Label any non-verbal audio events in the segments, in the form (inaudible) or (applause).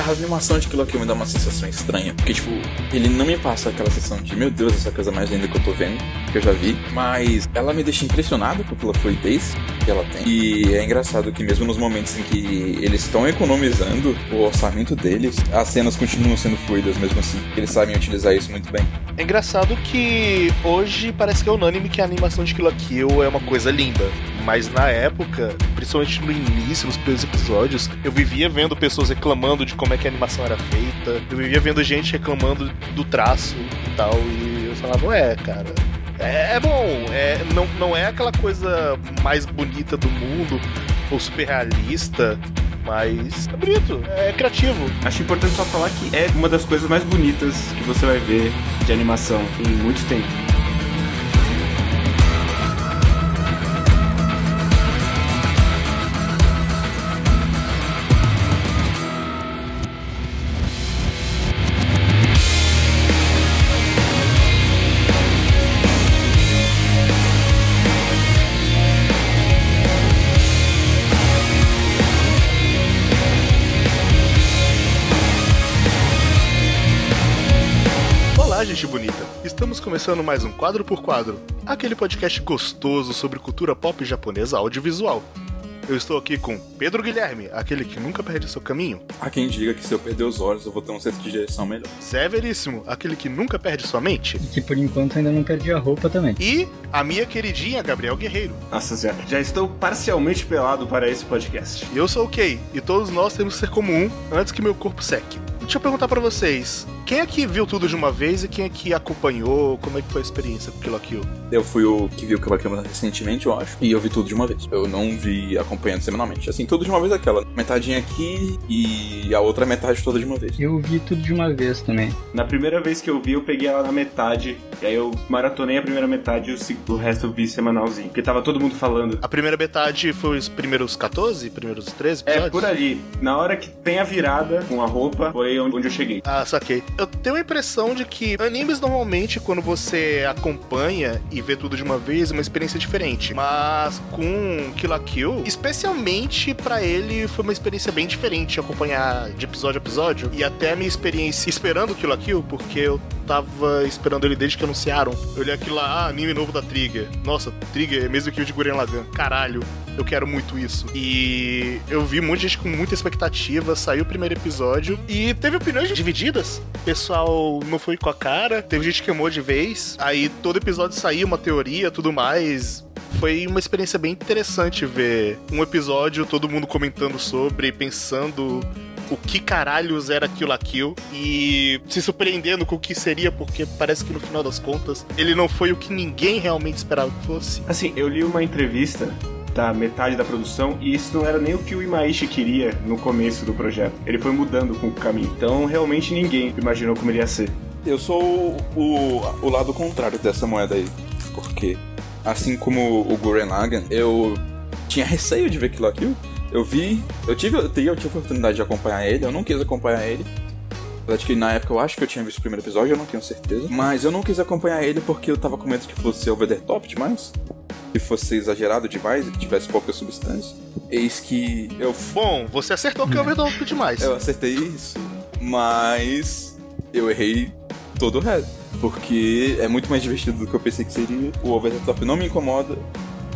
A animação de Kill Kill me dá uma sensação estranha. Porque, tipo, ele não me passa aquela sensação de, meu Deus, essa coisa mais linda que eu tô vendo, que eu já vi. Mas ela me deixa impressionado pela fluidez que ela tem. E é engraçado que mesmo nos momentos em que eles estão economizando o orçamento deles, as cenas continuam sendo fluidas mesmo assim. Eles sabem utilizar isso muito bem. É engraçado que hoje parece que é unânime que a animação de Kill Kill é uma coisa linda. Mas na época, principalmente no início, nos primeiros episódios, eu vivia vendo pessoas reclamando de como é que a animação era feita. Eu vivia vendo gente reclamando do traço e tal. E eu falava, ué, cara, é, é bom, é, não, não é aquela coisa mais bonita do mundo ou super realista, mas é bonito, é criativo. Acho importante só falar que é uma das coisas mais bonitas que você vai ver de animação em muito tempo. Começando mais um Quadro por Quadro, aquele podcast gostoso sobre cultura pop japonesa audiovisual. Eu estou aqui com Pedro Guilherme, aquele que nunca perde seu caminho. Há quem diga que se eu perder os olhos eu vou ter um senso de direção melhor. Zé Veríssimo, aquele que nunca perde sua mente. E que por enquanto ainda não perdi a roupa também. E a minha queridinha Gabriel Guerreiro. Nossa senhora, já estou parcialmente pelado para esse podcast. Eu sou o Kay, e todos nós temos que ser como um antes que meu corpo seque. Deixa eu perguntar pra vocês, quem aqui viu tudo de uma vez e quem aqui acompanhou? Como é que foi a experiência com Kill la Kill? Eu fui o que viu Kill la Kill recentemente, eu acho, e eu vi tudo de uma vez. Eu não vi acompanhando semanalmente. Assim, tudo de uma vez aquela. Metadinha aqui e a outra metade toda de uma vez. Eu vi tudo de uma vez também. Na primeira vez que eu vi, eu peguei ela na metade, e aí eu maratonei a primeira metade e o, resto eu vi semanalzinho. Porque tava todo mundo falando. A primeira metade foi os primeiros 14, primeiros 13 episódios? É, por ali. Na hora que tem a virada com a roupa, foi onde eu cheguei. Ah, saquei. Eu tenho a impressão de que animes normalmente, quando você acompanha e vê tudo de uma vez, é uma experiência diferente. Mas com Kill la Kill, especialmente pra ele, foi uma experiência bem diferente acompanhar de episódio a episódio. E até a minha experiência esperando Kill la Kill, porque eu tava esperando ele desde que anunciaram. Eu olhei aquilo lá, ah, anime novo da Trigger. Nossa, Trigger é mesmo que o de Gurren Lagann. Caralho. Eu quero muito isso. E eu vi muita gente com muita expectativa. Saiu o primeiro episódio e teve opiniões divididas. O pessoal não foi com a cara. Teve gente que amou de vez. Aí todo episódio saía uma teoria, tudo mais. Foi uma experiência bem interessante ver um episódio, todo mundo comentando sobre, pensando o que caralhos era Kill la Kill e se surpreendendo com o que seria, porque parece que no final das contas ele não foi o que ninguém realmente esperava que fosse. Assim, eu li uma entrevista da metade da produção e isso não era nem o que o Imaishi queria no começo do projeto. Ele foi mudando com o caminho. Então, realmente ninguém imaginou como ele ia ser. Eu sou o, o, lado contrário dessa moeda aí. Porque, assim como o Gurren Lagann, eu tinha receio de ver la Kill. Eu vi, eu tive, eu tive a oportunidade de acompanhar ele, eu não quis acompanhar ele. Apesar que na época eu acho que eu tinha visto o primeiro episódio, eu não tenho certeza. Mas eu não quis acompanhar ele porque eu tava com medo que fosse over the top demais. Que fosse exagerado demais e que tivesse pouca substância. Eis que eu Bom, você acertou que é overdose demais. eu acertei isso, mas eu errei todo o resto. Porque é muito mais divertido do que eu pensei que seria. O Over the Top não me incomoda.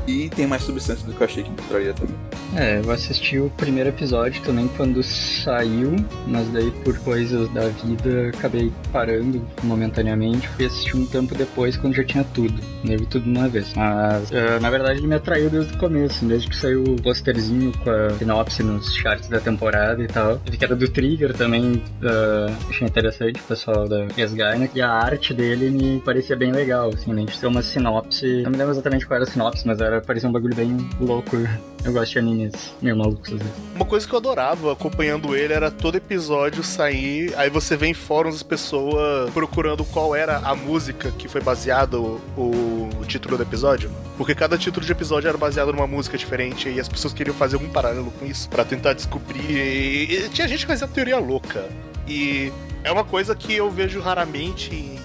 E tem mais substância do que eu achei que traria também. É, eu assisti o primeiro episódio também quando saiu, mas daí por coisas da vida acabei parando momentaneamente. Fui assistir um tempo depois quando já tinha tudo. Vi tudo de uma vez. Mas eh, na verdade ele me atraiu desde o começo, desde que saiu o posterzinho com a sinopse nos charts da temporada e tal. Vi que era do Trigger também, eh, achei interessante o pessoal da Guy, E a arte dele me parecia bem legal, assim, além de ser uma sinopse. Não me lembro exatamente qual era a sinopse, mas era, parecia um bagulho bem louco. Eu gosto de animes meio malucos. Uma coisa que eu adorava acompanhando ele era todo episódio sair, aí você vê em fóruns as pessoas procurando qual era a música que foi baseado o, o título do episódio. Porque cada título de episódio era baseado numa música diferente e as pessoas queriam fazer algum paralelo com isso pra tentar descobrir. E, e tinha gente que fazia teoria louca. E é uma coisa que eu vejo raramente em,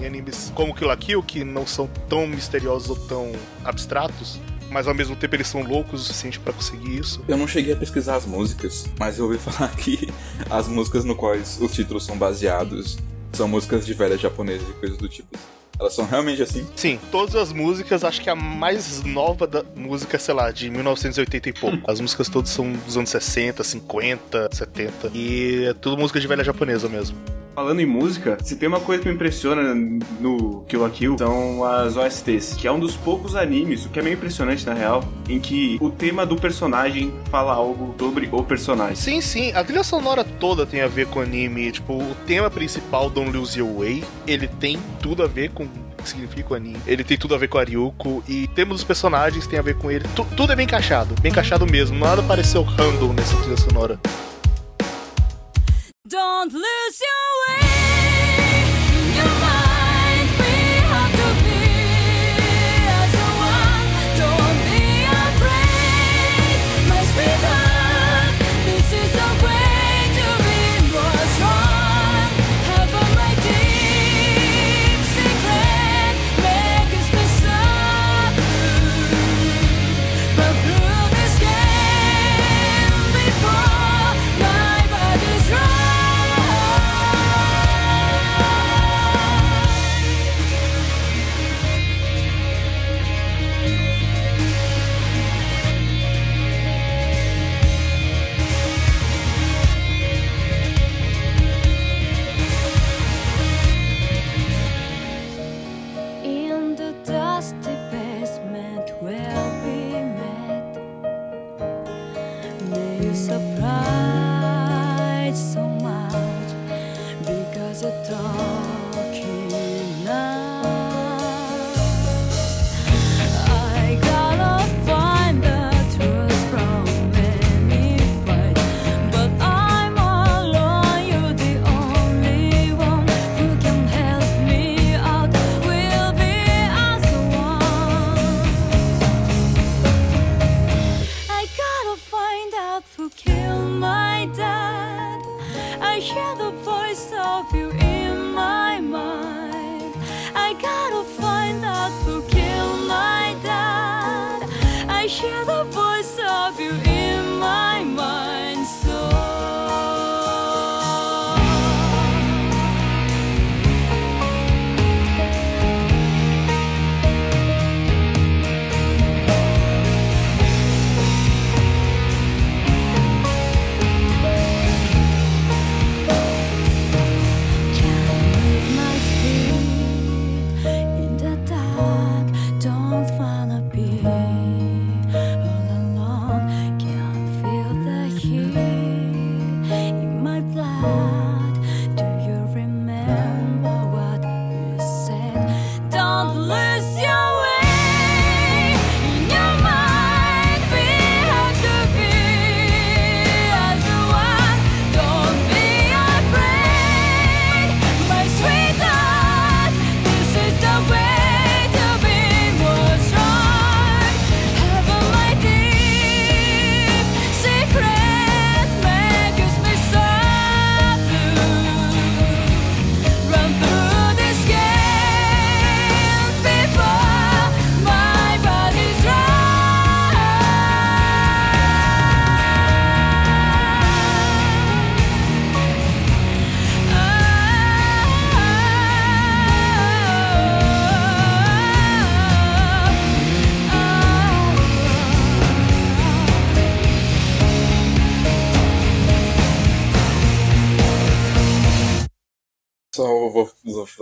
em- animes como Kill la Kill, que não são tão misteriosos ou tão abstratos mas ao mesmo tempo eles são loucos o suficiente para conseguir isso. Eu não cheguei a pesquisar as músicas, mas eu ouvi (laughs) falar que as músicas no quais os títulos são baseados são músicas de velhas japonesas e coisas do tipo. Elas são realmente assim? Sim, todas as músicas, acho que a mais nova da música, sei lá, de 1980 e pouco. As músicas todas são dos anos 60, 50, 70. E é tudo música de velha japonesa mesmo. Falando em música, se tem uma coisa que me impressiona no Kill la Kill são as OSTs, que é um dos poucos animes, o que é meio impressionante na real, em que o tema do personagem fala algo sobre o personagem. Sim, sim, a trilha sonora toda tem a ver com anime. Tipo, o tema principal, Don't Lose Your Way, ele tem tudo a ver com que significa o anime. Ele tem tudo a ver com a Ryuko e temos os personagens tem a ver com ele. Tu, tudo é bem encaixado, bem encaixado mesmo. Nada pareceu random nessa trilha sonora. Don't lose your way.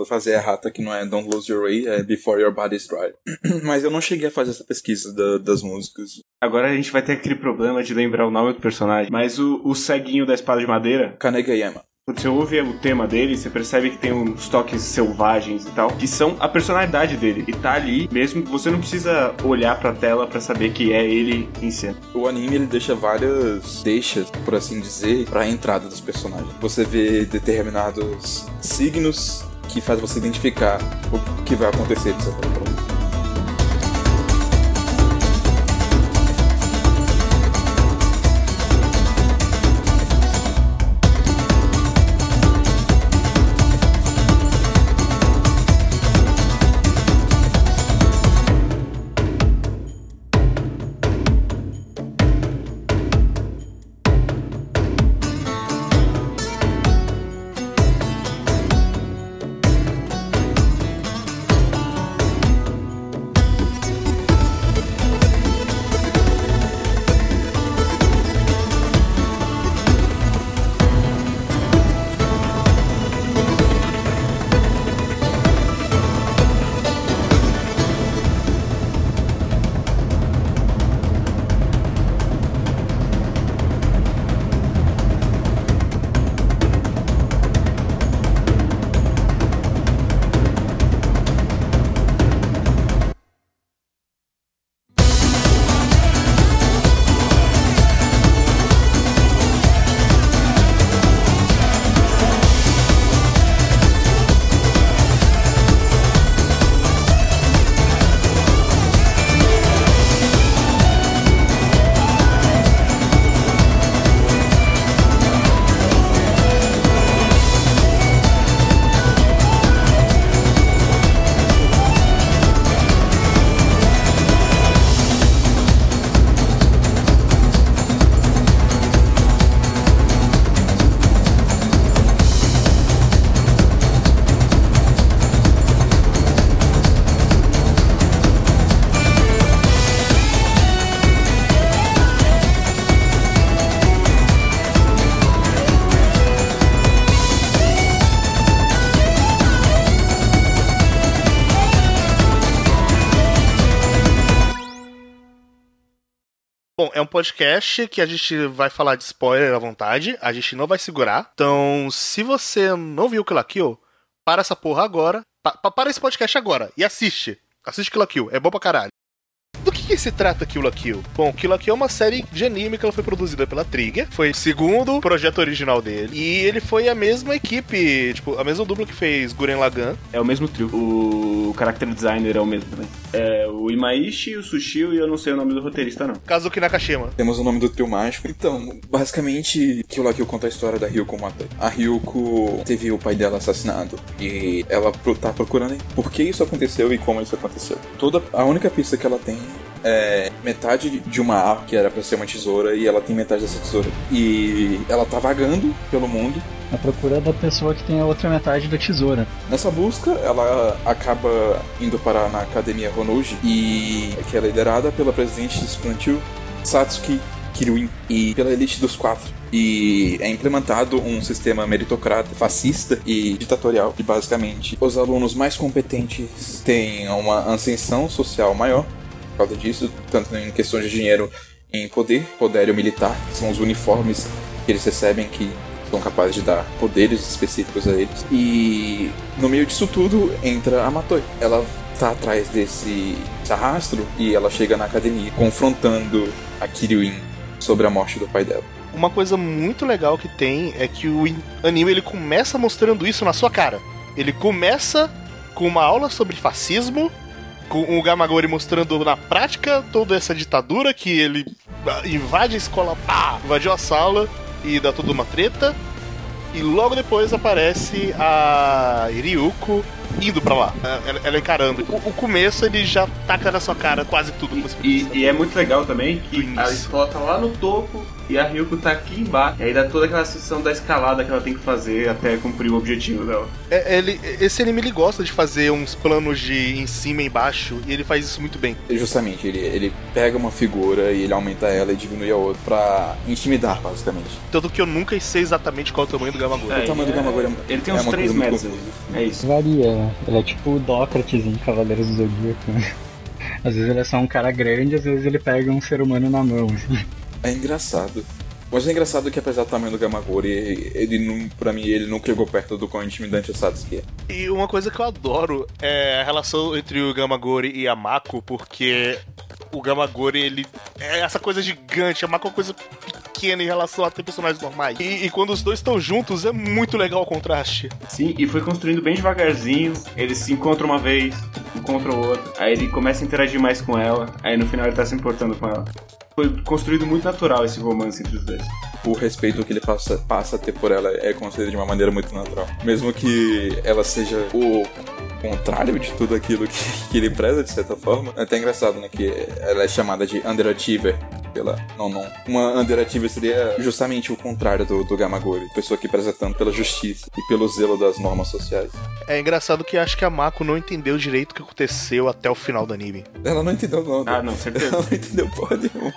Fazer a rata que não é Don't Lose Your Way, é Before Your Body's Dry. (clears throat) Mas eu não cheguei a fazer essa pesquisa da- das músicas. Agora a gente vai ter aquele problema de lembrar o nome do personagem, mas o, o ceguinho da espada de madeira, Kanegayama. quando você ouve o tema dele, você percebe que tem uns toques selvagens e tal, que são a personalidade dele. E tá ali, mesmo você não precisa olhar pra tela pra saber que é ele em cena. O anime ele deixa várias deixas, por assim dizer, pra entrada dos personagens. Você vê determinados signos que faz você identificar o que vai acontecer. É um podcast que a gente vai falar de spoiler à vontade, a gente não vai segurar. Então, se você não viu Kill la Kill, para essa porra agora, pa- pa- para esse podcast agora e assiste. Assiste Kill la Kill, é bom pra caralho. Que, se trata Kill la Kill? Bom, Kill la Kill é uma série de anime que ela foi produzida pela Trigger, foi o segundo projeto original dele, e ele foi a mesma equipe, tipo, a mesma dupla que fez Guren Lagann. É o mesmo trio. O character designer é o mesmo também. É o Imaishi, o Sushio e eu não sei o nome do roteirista, não. Kazuki Nakashima. Temos o nome do trio mágico. Então, basicamente, Kill la Kill conta a história da Ryuko Matoi. A Ryuko teve o pai dela assassinado e ela tá procurando por que isso aconteceu e como isso aconteceu. Toda a única pista que ela tem é metade de uma arma que era pra ser uma tesoura e ela tem metade dessa tesoura. E ela tá vagando pelo mundo À procura da pessoa que tem a outra metade da tesoura. Nessa busca, ela acaba indo parar na Academia Honouji, e que é liderada pela presidente estudantil Satsuki Kiruin e pela elite dos quatro. E é implementado um sistema meritocrata, fascista e ditatorial. E basicamente, os alunos mais competentes têm uma ascensão social maior por causa disso, tanto em questões de dinheiro em poder, poder militar, que são os uniformes que eles recebem que são capazes de dar poderes específicos a eles. E no meio disso tudo entra a Matoi. Ela tá atrás desse arrastro e ela chega na academia confrontando a Kiryuin sobre a morte do pai dela. Uma coisa muito legal que tem é que o anime ele começa mostrando isso na sua cara. Ele começa com uma aula sobre fascismo, com o Gamagori mostrando na prática toda essa ditadura que ele ah, invade a escola, pá, invadiu a sala e dá toda uma treta. E logo depois aparece a Ryuko indo pra lá, ela, ela encarando. O, o começo ele já taca na sua cara quase tudo E, precisa. e é muito legal também que a escola tá lá no topo e a Ryuko tá aqui embaixo. E aí dá toda aquela sessão da escalada que ela tem que fazer até cumprir o objetivo dela. É, ele, esse anime ele gosta de fazer uns planos de em cima e embaixo e ele faz isso muito bem. Justamente, ele, ele pega uma figura e ele aumenta ela e diminui a outra pra intimidar, basicamente. Tanto que eu nunca sei exatamente qual é o tamanho do Gamagori. o tamanho do Gamagori é- Ele tem é uns uma 3 coisa muito metros. É isso. Varia? Ele é tipo o Dócrates em Cavaleiros do Zodíaco. né? (laughs) Às vezes ele é só um cara grande, às vezes ele pega um ser humano na mão. assim. É engraçado. Mas é engraçado que apesar do tamanho do Gamagori, ele não, pra mim, ele nunca chegou perto do quão intimidante o Satsuki é. E uma coisa que eu adoro é a relação entre o Gamagori e a Mako, porque o Gamagori, ele é essa coisa gigante, a Mako é uma coisa pequena em relação a ter personagens normais. E, e quando os dois estão juntos, é muito legal o contraste. Sim, e foi construindo bem devagarzinho. Eles se encontram uma vez, encontram outra. Aí ele começa a interagir mais com ela. Aí no final ele tá se importando com ela. Foi construído muito natural esse romance entre os dois. O respeito que ele passa, passa a ter por ela é construído de uma maneira muito natural. Mesmo que ela seja o contrário de tudo aquilo que, que ele preza, de certa forma. É até engraçado, né? Que ela é chamada de underachiever pela... Não, não. Uma underachiever seria justamente o contrário do, do Gamagori. Pessoa que preza tanto pela justiça e pelo zelo das normas sociais. É engraçado que acho que a Mako não entendeu direito o que aconteceu até o final do anime. Ela não entendeu, não. Ah, não, certeza. (laughs) Ela não entendeu porra nenhuma.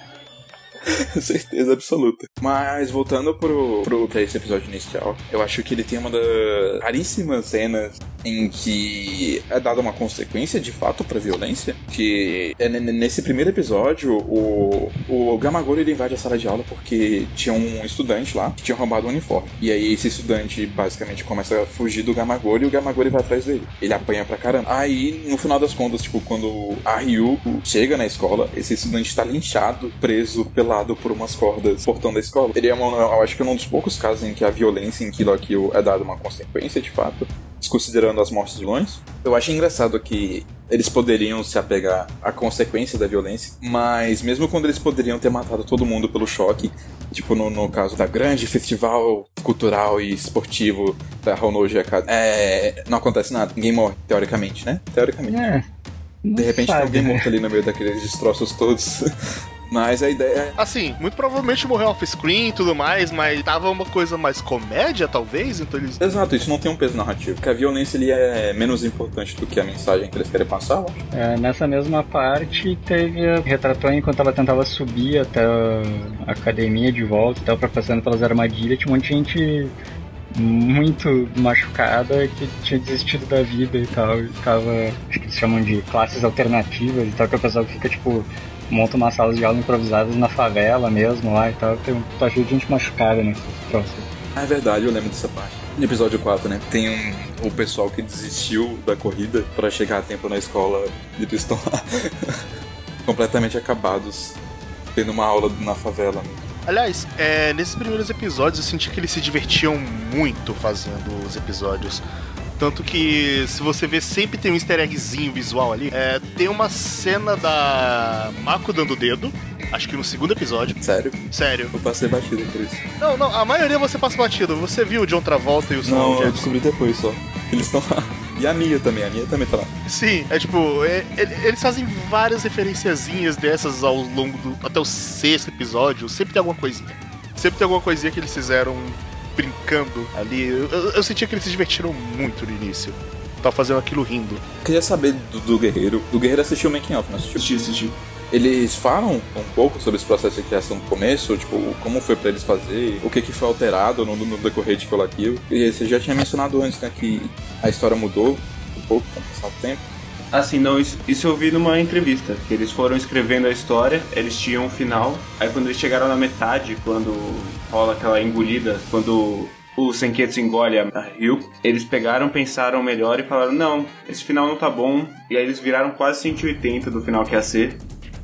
(laughs) Certeza absoluta. Mas voltando pro, pro é esse episódio inicial, eu acho que ele tem uma das raríssimas cenas em que é dada uma consequência de fato pra violência. Que é nesse primeiro episódio, o, o Gamagori ele invade a sala de aula porque tinha um estudante lá que tinha roubado um uniforme. E aí esse estudante basicamente começa a fugir do Gamagori e o Gamagori vai atrás dele. Ele apanha pra caramba. Aí, no final das contas, tipo, quando a Ryuko chega na escola, esse estudante tá linchado, preso, por umas cordas, portão da escola. Ele é, uma, eu acho que é um dos poucos casos em que a violência em Kill la Kill é dada uma consequência, de fato, desconsiderando as mortes de vilões. Eu acho engraçado que eles poderiam se apegar à consequência da violência, mas mesmo quando eles poderiam ter matado todo mundo pelo choque, tipo no, no caso da grande festival cultural e esportivo da Honouji Academy, é, não acontece nada, ninguém morre, teoricamente, né? Teoricamente. É. De repente tem sabe, alguém né? morto ali no meio daqueles destroços todos. (laughs) Mas a ideia é. Assim, muito provavelmente morreu off-screen e tudo mais, mas tava uma coisa mais comédia, talvez, então eles. Exato, isso não tem um peso narrativo. Porque a violência ele é menos importante do que a mensagem que eles querem passar, eu acho. É, nessa mesma parte, teve. Retratou enquanto ela tentava subir até a academia de volta e tal, pra passando pelas armadilhas, tinha um monte de gente muito machucada que tinha desistido da vida e tal, e tava, acho que eles chamam de classes alternativas e tal, que o pessoal fica tipo monta umas salas de aula improvisadas na favela mesmo lá e tal. Tem, tá cheio de gente machucada nesse troço. Ah, é verdade, eu lembro dessa parte. No episódio 4, né? Tem um, o pessoal que desistiu da corrida pra chegar a tempo na escola e eles estão lá (laughs) completamente acabados, tendo uma aula na favela. Aliás, é, nesses primeiros episódios eu senti que eles se divertiam muito fazendo os episódios. Tanto que, se você ver, sempre tem um easter eggzinho visual ali. É, tem uma cena da Mako dando o dedo, acho que no segundo episódio. Sério? Sério. Eu passei batido por isso. Não, não, a maioria você passa batido. Você viu o John Travolta e o Samuel Não, eu Jackson? descobri depois só. Eles estão lá. E a Mia também, a Mia também tá lá. Sim, é tipo, é- é- eles fazem várias referenciazinhas dessas ao longo do. até o sexto episódio. Sempre tem alguma coisinha. Sempre tem alguma coisinha que eles fizeram brincando ali. Eu, eu, eu sentia que eles se divertiram muito no início. Tava fazendo aquilo rindo. Queria saber do, do Guerreiro. Do Guerreiro assistiu o Making Off, não assistiu? Assisti, assisti. Eles falam um pouco sobre esse processo de criação no começo, tipo, como foi pra eles fazer, o que, que foi alterado no, no decorrer de Kill. E você já tinha mencionado antes, né, que a história mudou um pouco com o passar do tempo. Assim, não, isso, isso eu vi numa entrevista, que eles foram escrevendo a história, eles tinham um final, aí quando eles chegaram na metade, quando rola aquela engolida, quando o Senketsu engole a Ryuko, eles pegaram, pensaram melhor e falaram, não, esse final não tá bom, e aí eles viraram quase 180 do final que ia ser.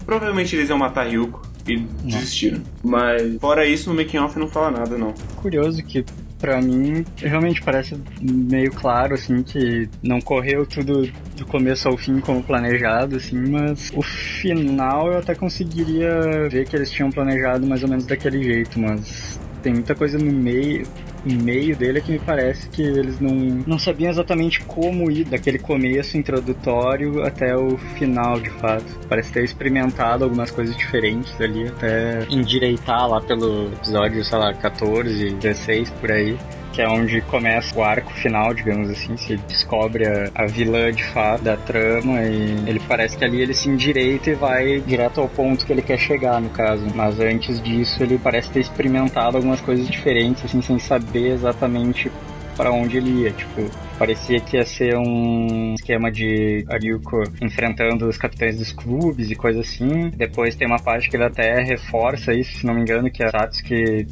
Provavelmente eles iam matar Ryuko e desistiram. Mas fora isso, no making off não fala nada, não. Curioso que, pra mim, realmente parece meio claro, assim, que não correu tudo do começo ao fim como planejado, assim, mas o final eu até conseguiria ver que eles tinham planejado mais ou menos daquele jeito, mas tem muita coisa no meio meio dele que me parece que eles não, não sabiam exatamente como ir daquele começo introdutório até o final, de fato. Parece ter experimentado algumas coisas diferentes ali, até endireitar lá pelo episódio, sei lá, 14, 16 por aí. Que é onde começa o arco final, digamos assim, se descobre a, a vilã de fato da trama e ele parece que ali ele se endireita e vai direto ao ponto que ele quer chegar, no caso. Mas antes disso ele parece ter experimentado algumas coisas diferentes, assim, sem saber exatamente para onde ele ia. Tipo, parecia que ia ser um esquema de Aryuko enfrentando os capitães dos clubes e coisa assim. Depois tem uma parte que ele até reforça isso, se não me engano, que é a Satsuki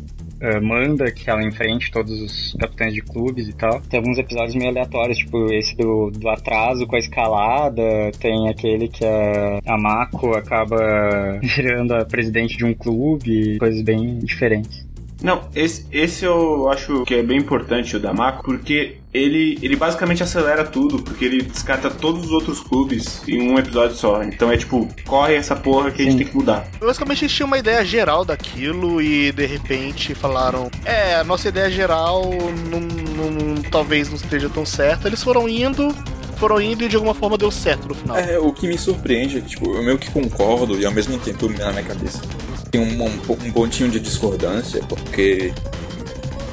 manda que ela enfrente todos os capitães de clubes e tal. Tem alguns episódios meio aleatórios, tipo esse do, do atraso com a escalada, tem aquele que a, a Mako acaba (laughs) virando a presidente de um clube, coisas bem diferentes. Não, esse, esse eu acho que é bem importante, o da Mako, porque ele, ele basicamente acelera tudo, porque ele descarta todos os outros clubes em um episódio só. Então é tipo, corre essa porra que a gente Sim. tem que mudar. Basicamente eles tinham uma ideia geral daquilo e de repente falaram: É, a nossa ideia geral não, não- talvez não esteja tão certa. Eles foram indo, foram indo e de alguma forma deu certo no final. É, o que me surpreende é que, tipo, eu meio que concordo e ao mesmo tempo na minha cabeça tem um, um, um pontinho de discordância, porque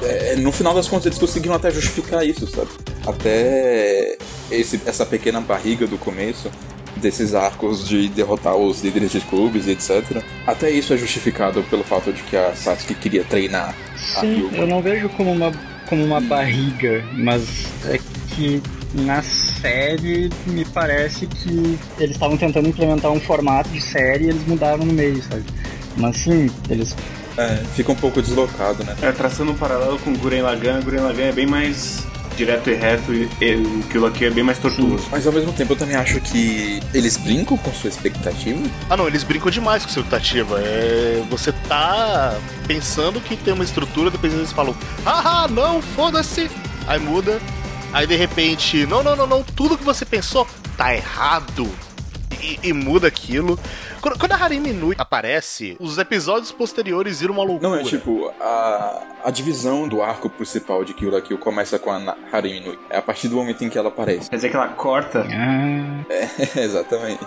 é, no final das contas eles conseguiram até justificar isso, sabe? Até esse, essa pequena barriga do começo desses arcos de derrotar os líderes de clubes etc. Até isso é justificado pelo fato de que a Sasuke queria treinar a Sim, eu não vejo como uma, como uma barriga, mas é que na série me parece que eles estavam tentando implementar um formato de série e eles mudaram no meio, sabe? Mas sim, eles É, fica um pouco deslocado, né? É, traçando um paralelo com Guren Lagann, Guren Lagann é bem mais direto e reto e, e o Kill la Kill é bem mais tortuoso. Mas ao mesmo tempo eu também acho que eles brincam com sua expectativa. Ah não, eles brincam demais com a expectativa. É, você tá pensando que tem uma estrutura, depois eles falam, haha, não, foda-se. Aí muda. Aí de repente, não, não, não, não, tudo que você pensou tá errado. E, e muda aquilo. Quando, a Harimi Nui aparece, os episódios posteriores viram uma loucura. Não, é tipo, a, a divisão do arco principal de Kill la Kill começa com a Harimi Nui. É a partir do momento em que ela aparece. Quer dizer que ela corta. ah, É, (laughs) exatamente.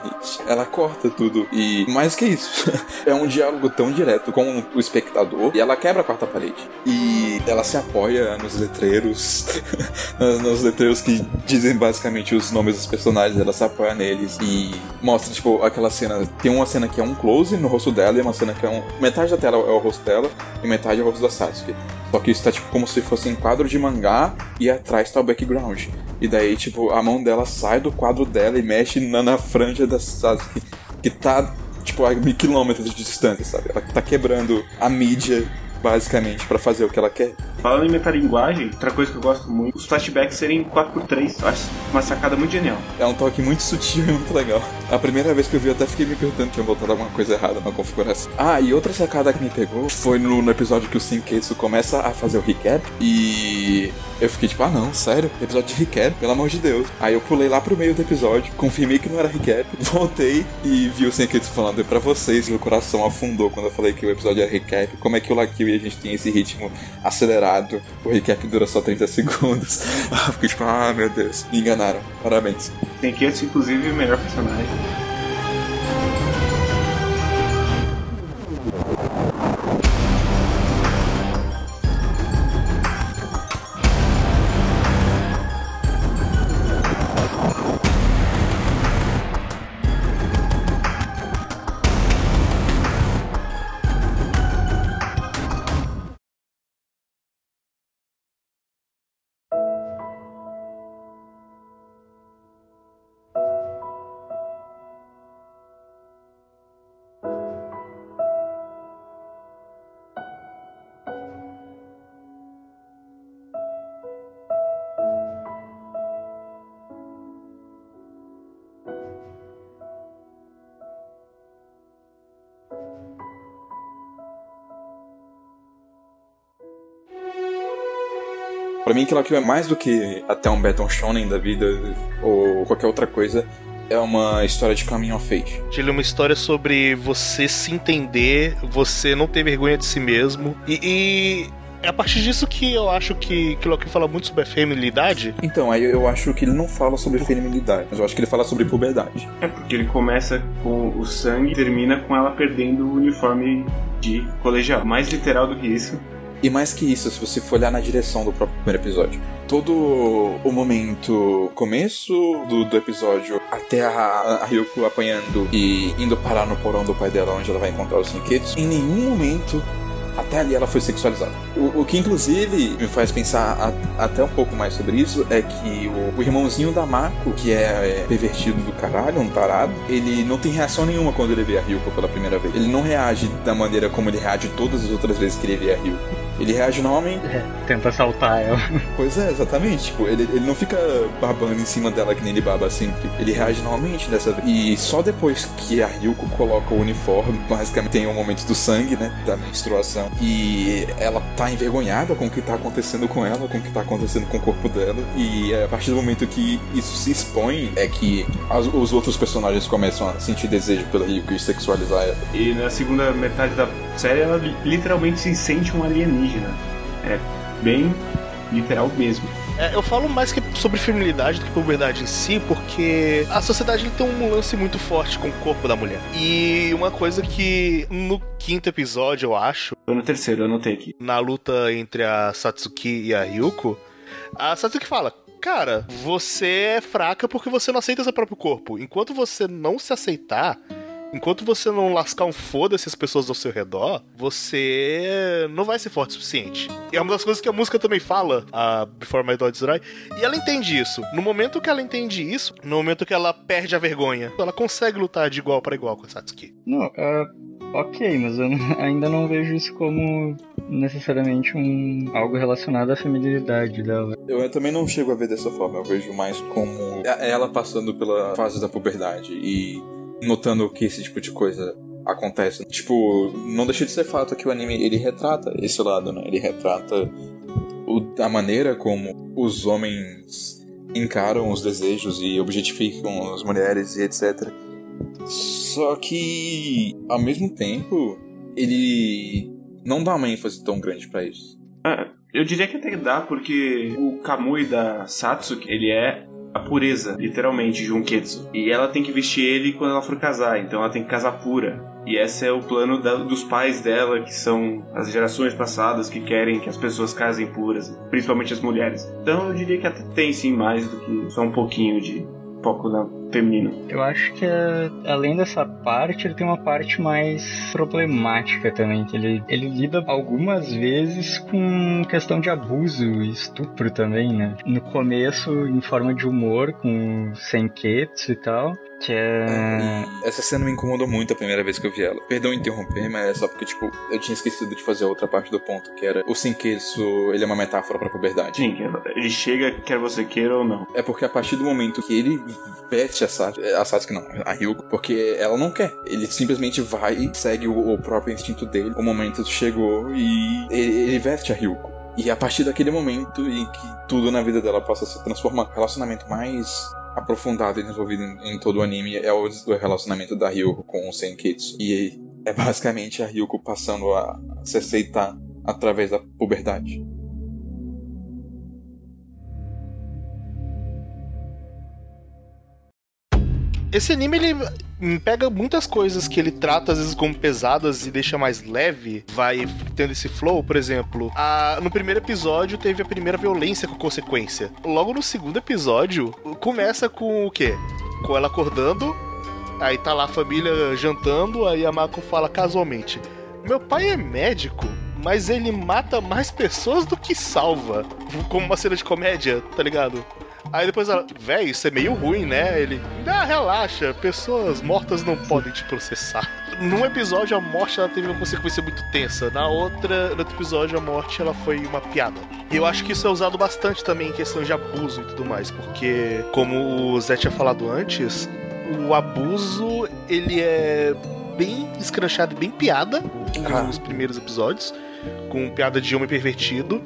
Ela corta tudo. E mais que isso, (laughs) é um diálogo tão direto com o espectador e ela quebra a quarta parede. E ela se apoia nos letreiros, (laughs) nos, nos letreiros que dizem basicamente os nomes dos personagens, ela se apoia neles e mostra, tipo, aquela cena. Tem uma cena que é um close no rosto dela e uma cena que é um. Metade da tela é o rosto dela e metade é o rosto da Sasuke. Só que isso tá tipo como se fosse em quadro de mangá e atrás tá o background. E daí, tipo, a mão dela sai do quadro dela e mexe na, na franja da Sasuke. Que tá tipo, a mil quilômetros de distância, sabe? Ela tá quebrando a mídia, basicamente, pra fazer o que ela quer. Falando em metalinguagem, outra coisa que eu gosto muito, os flashbacks serem 4x3. Eu acho uma sacada muito genial. É um toque muito sutil e muito legal. A primeira vez que eu vi, eu até fiquei me perguntando se tinha botado alguma coisa errada na configuração. Ah, e outra sacada que me pegou foi no, no episódio que o Sinketsu começa a fazer o recap e eu fiquei tipo, ah não, sério? Episódio de recap, pelo amor de Deus. Aí eu pulei lá pro meio do episódio, confirmei que não era recap, (laughs) voltei e vi o Senketsu falando "E pra vocês, meu coração afundou quando eu falei que o episódio era recap. Como é que o Lakio e a gente tem esse ritmo acelerado? O recap dura só 30 segundos. (laughs) Eu fiquei tipo, ah meu Deus, me enganaram. Parabéns. Tem que inclusive, melhor personagem. Pra mim, aquilo aqui é mais do que até um Battle Shonen da vida ou qualquer outra coisa. É uma história de caminho of age. Ele é uma história sobre você se entender, você não ter vergonha de si mesmo. E, e é a partir disso que eu acho que, que Loki fala muito sobre a feminilidade. Então, aí eu acho que ele não fala sobre feminilidade, mas eu acho que ele fala sobre puberdade. É porque ele começa com o sangue e termina com ela perdendo o uniforme de colegial. Mais literal do que isso. E mais que isso, se você for olhar na direção do próprio primeiro episódio. Todo o momento começo do, do episódio até a, a Ryuko apanhando e indo parar no porão do pai dela onde ela vai encontrar os Senketsu, em nenhum momento até ali ela foi sexualizada. O, o que inclusive me faz pensar a- até um pouco mais sobre isso é que o, o irmãozinho da Mako, que é, é pervertido do caralho, um tarado, ele não tem reação nenhuma quando ele vê a Ryuko pela primeira vez. Ele não reage da maneira como ele reage todas as outras vezes que ele vê a Ryuko. Ele reage normalmente. É, tenta saltar ela. Pois é, exatamente. Tipo, ele, ele não fica babando em cima dela que nem ele baba sempre. Ele reage normalmente dessa vez. E só depois que a Ryuko coloca o uniforme, basicamente tem o momento do sangue, né? Da menstruação. E ela tá envergonhada com o que tá acontecendo com ela, com o que tá acontecendo com o corpo dela. E é a partir do momento que isso se expõe, é que as- os outros personagens começam a sentir desejo pela Ryuko e sexualizar ela. E na segunda metade da série ela li- literalmente se sente um alienígena. É bem literal mesmo. É, eu falo mais que sobre feminilidade do que puberdade em si, porque a sociedade tem um lance muito forte com o corpo da mulher. E uma coisa que no quinto episódio, eu acho, Tô no terceiro, eu anotei aqui. na luta entre a Satsuki e a Ryuko, a Satsuki fala: Cara, você é fraca porque você não aceita seu próprio corpo. Enquanto você não se aceitar, enquanto você não lascar um foda-se as pessoas ao seu redor, você não vai ser forte o suficiente. E é uma das coisas que a música também fala, a Before My Dog Die. E ela entende isso. No momento que ela entende isso, no momento que ela perde a vergonha, ela consegue lutar de igual para igual com a Satsuki. Não, ah, ok, mas eu (laughs) ainda não vejo isso como necessariamente um algo relacionado à feminilidade dela. Eu também não chego a ver dessa forma, eu vejo mais como é ela passando pela fase da puberdade e notando que esse tipo de coisa acontece. Tipo, não deixa de ser fato que o anime ele retrata esse lado, né? Ele retrata o- a maneira como os homens encaram os desejos e objetificam as mulheres e etc. Só que, ao mesmo tempo, ele não dá uma ênfase tão grande pra isso. Ah, eu diria que até dá, porque o Kamui da Satsuki, ele é a pureza, literalmente, de Junketsu. E ela tem que vestir ele quando ela for casar, então ela tem que casar pura. E esse é o plano da- dos pais dela, que são as gerações passadas que querem que as pessoas casem puras, principalmente as mulheres. Então eu diria que até tem sim mais do que só um pouquinho de foco na feminino. Eu acho que é, além dessa parte, ele tem uma parte mais problemática também, que ele, ele lida algumas vezes com questão de abuso e estupro também, né? No começo, em forma de humor, com o Senketsu e tal. Que é. E essa cena me incomodou muito a primeira vez que eu vi ela. Perdão interromper, mas é só porque, tipo, eu tinha esquecido de fazer a outra parte do ponto, que era o Senketsu, ele é uma metáfora pra puberdade. Sim, ele chega, quer você queira ou não. É porque a partir do momento que ele veste a Sasuke, a não, a Ryuko, porque ela não quer. Ele simplesmente vai e segue o, o próprio instinto dele. O momento chegou e ele, ele veste a Ryuko. E a partir daquele momento em que tudo na vida dela passa a se transformar, o relacionamento mais aprofundado e desenvolvido em, em todo o anime é o, o relacionamento da Ryuko com o Senketsu. E é basicamente a Ryuko passando a se aceitar através da puberdade. Esse anime, ele pega muitas coisas que ele trata, às vezes, como pesadas e deixa mais leve, vai tendo esse flow, por exemplo. a- no primeiro episódio teve a primeira violência com consequência. Logo no segundo episódio, começa com o quê? Com ela acordando, aí tá lá a família jantando, aí a Mako fala casualmente: Meu pai é médico. Mas ele mata mais pessoas do que salva. Como uma cena de comédia, tá ligado? Aí depois ela, véi, isso é meio ruim, né? Ele, ah, relaxa, pessoas mortas não podem te processar. Num episódio a morte ela teve uma consequência muito tensa, na outra, no outro episódio a morte ela foi uma piada. E eu acho que isso é usado bastante também em questão de abuso e tudo mais, porque como o Zé tinha falado antes, o abuso ele é bem escranchado e bem piada nos primeiros episódios, com piada de homem pervertido.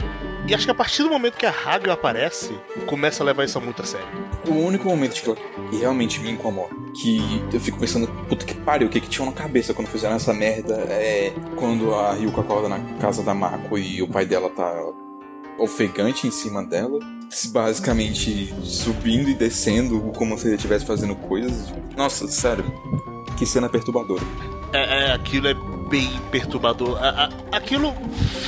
E acho que a partir do momento que a Haga aparece, começa a levar isso muito a sério. O único momento que, que realmente me incomoda, que eu fico pensando, puta que pariu, o que que tinham na cabeça quando fizeram essa merda, é quando a Ryuko acorda na casa da Mako e o pai dela tá ofegante em cima dela, basicamente subindo e descendo como se ele estivesse fazendo coisas. Nossa, sério, que cena perturbadora. É, é, aquilo é bem perturbador. A- a- aquilo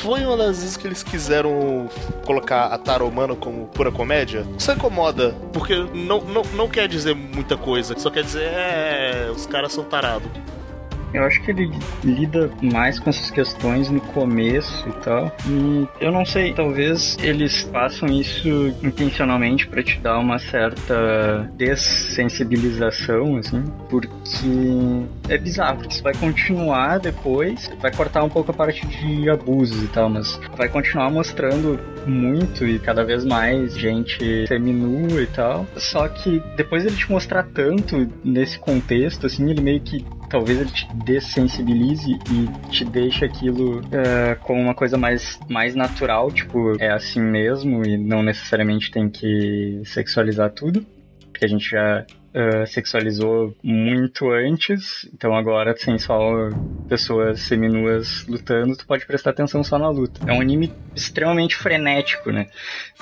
foi uma das vezes que eles quiseram colocar a Tara humana como pura comédia. Isso incomoda, porque não, não, não quer dizer muita coisa, só quer dizer, é, os caras são tarados. Eu acho que ele lida mais com essas questões no começo e tal. E eu não sei, talvez eles façam isso intencionalmente pra te dar uma certa dessensibilização, assim, porque é bizarro, porque isso vai continuar depois, vai cortar um pouco a parte de abusos e tal, mas vai continuar mostrando muito e cada vez mais gente seminua e tal. Só que depois ele te mostrar tanto nesse contexto, assim, ele meio que talvez ele te dessensibilize e te deixe aquilo é, como uma coisa mais, mais natural, tipo, é assim mesmo e não necessariamente tem que sexualizar tudo, porque a gente já é, sexualizou muito antes, então agora sem só pessoas seminuas lutando, tu pode prestar atenção só na luta. É um anime extremamente frenético, né?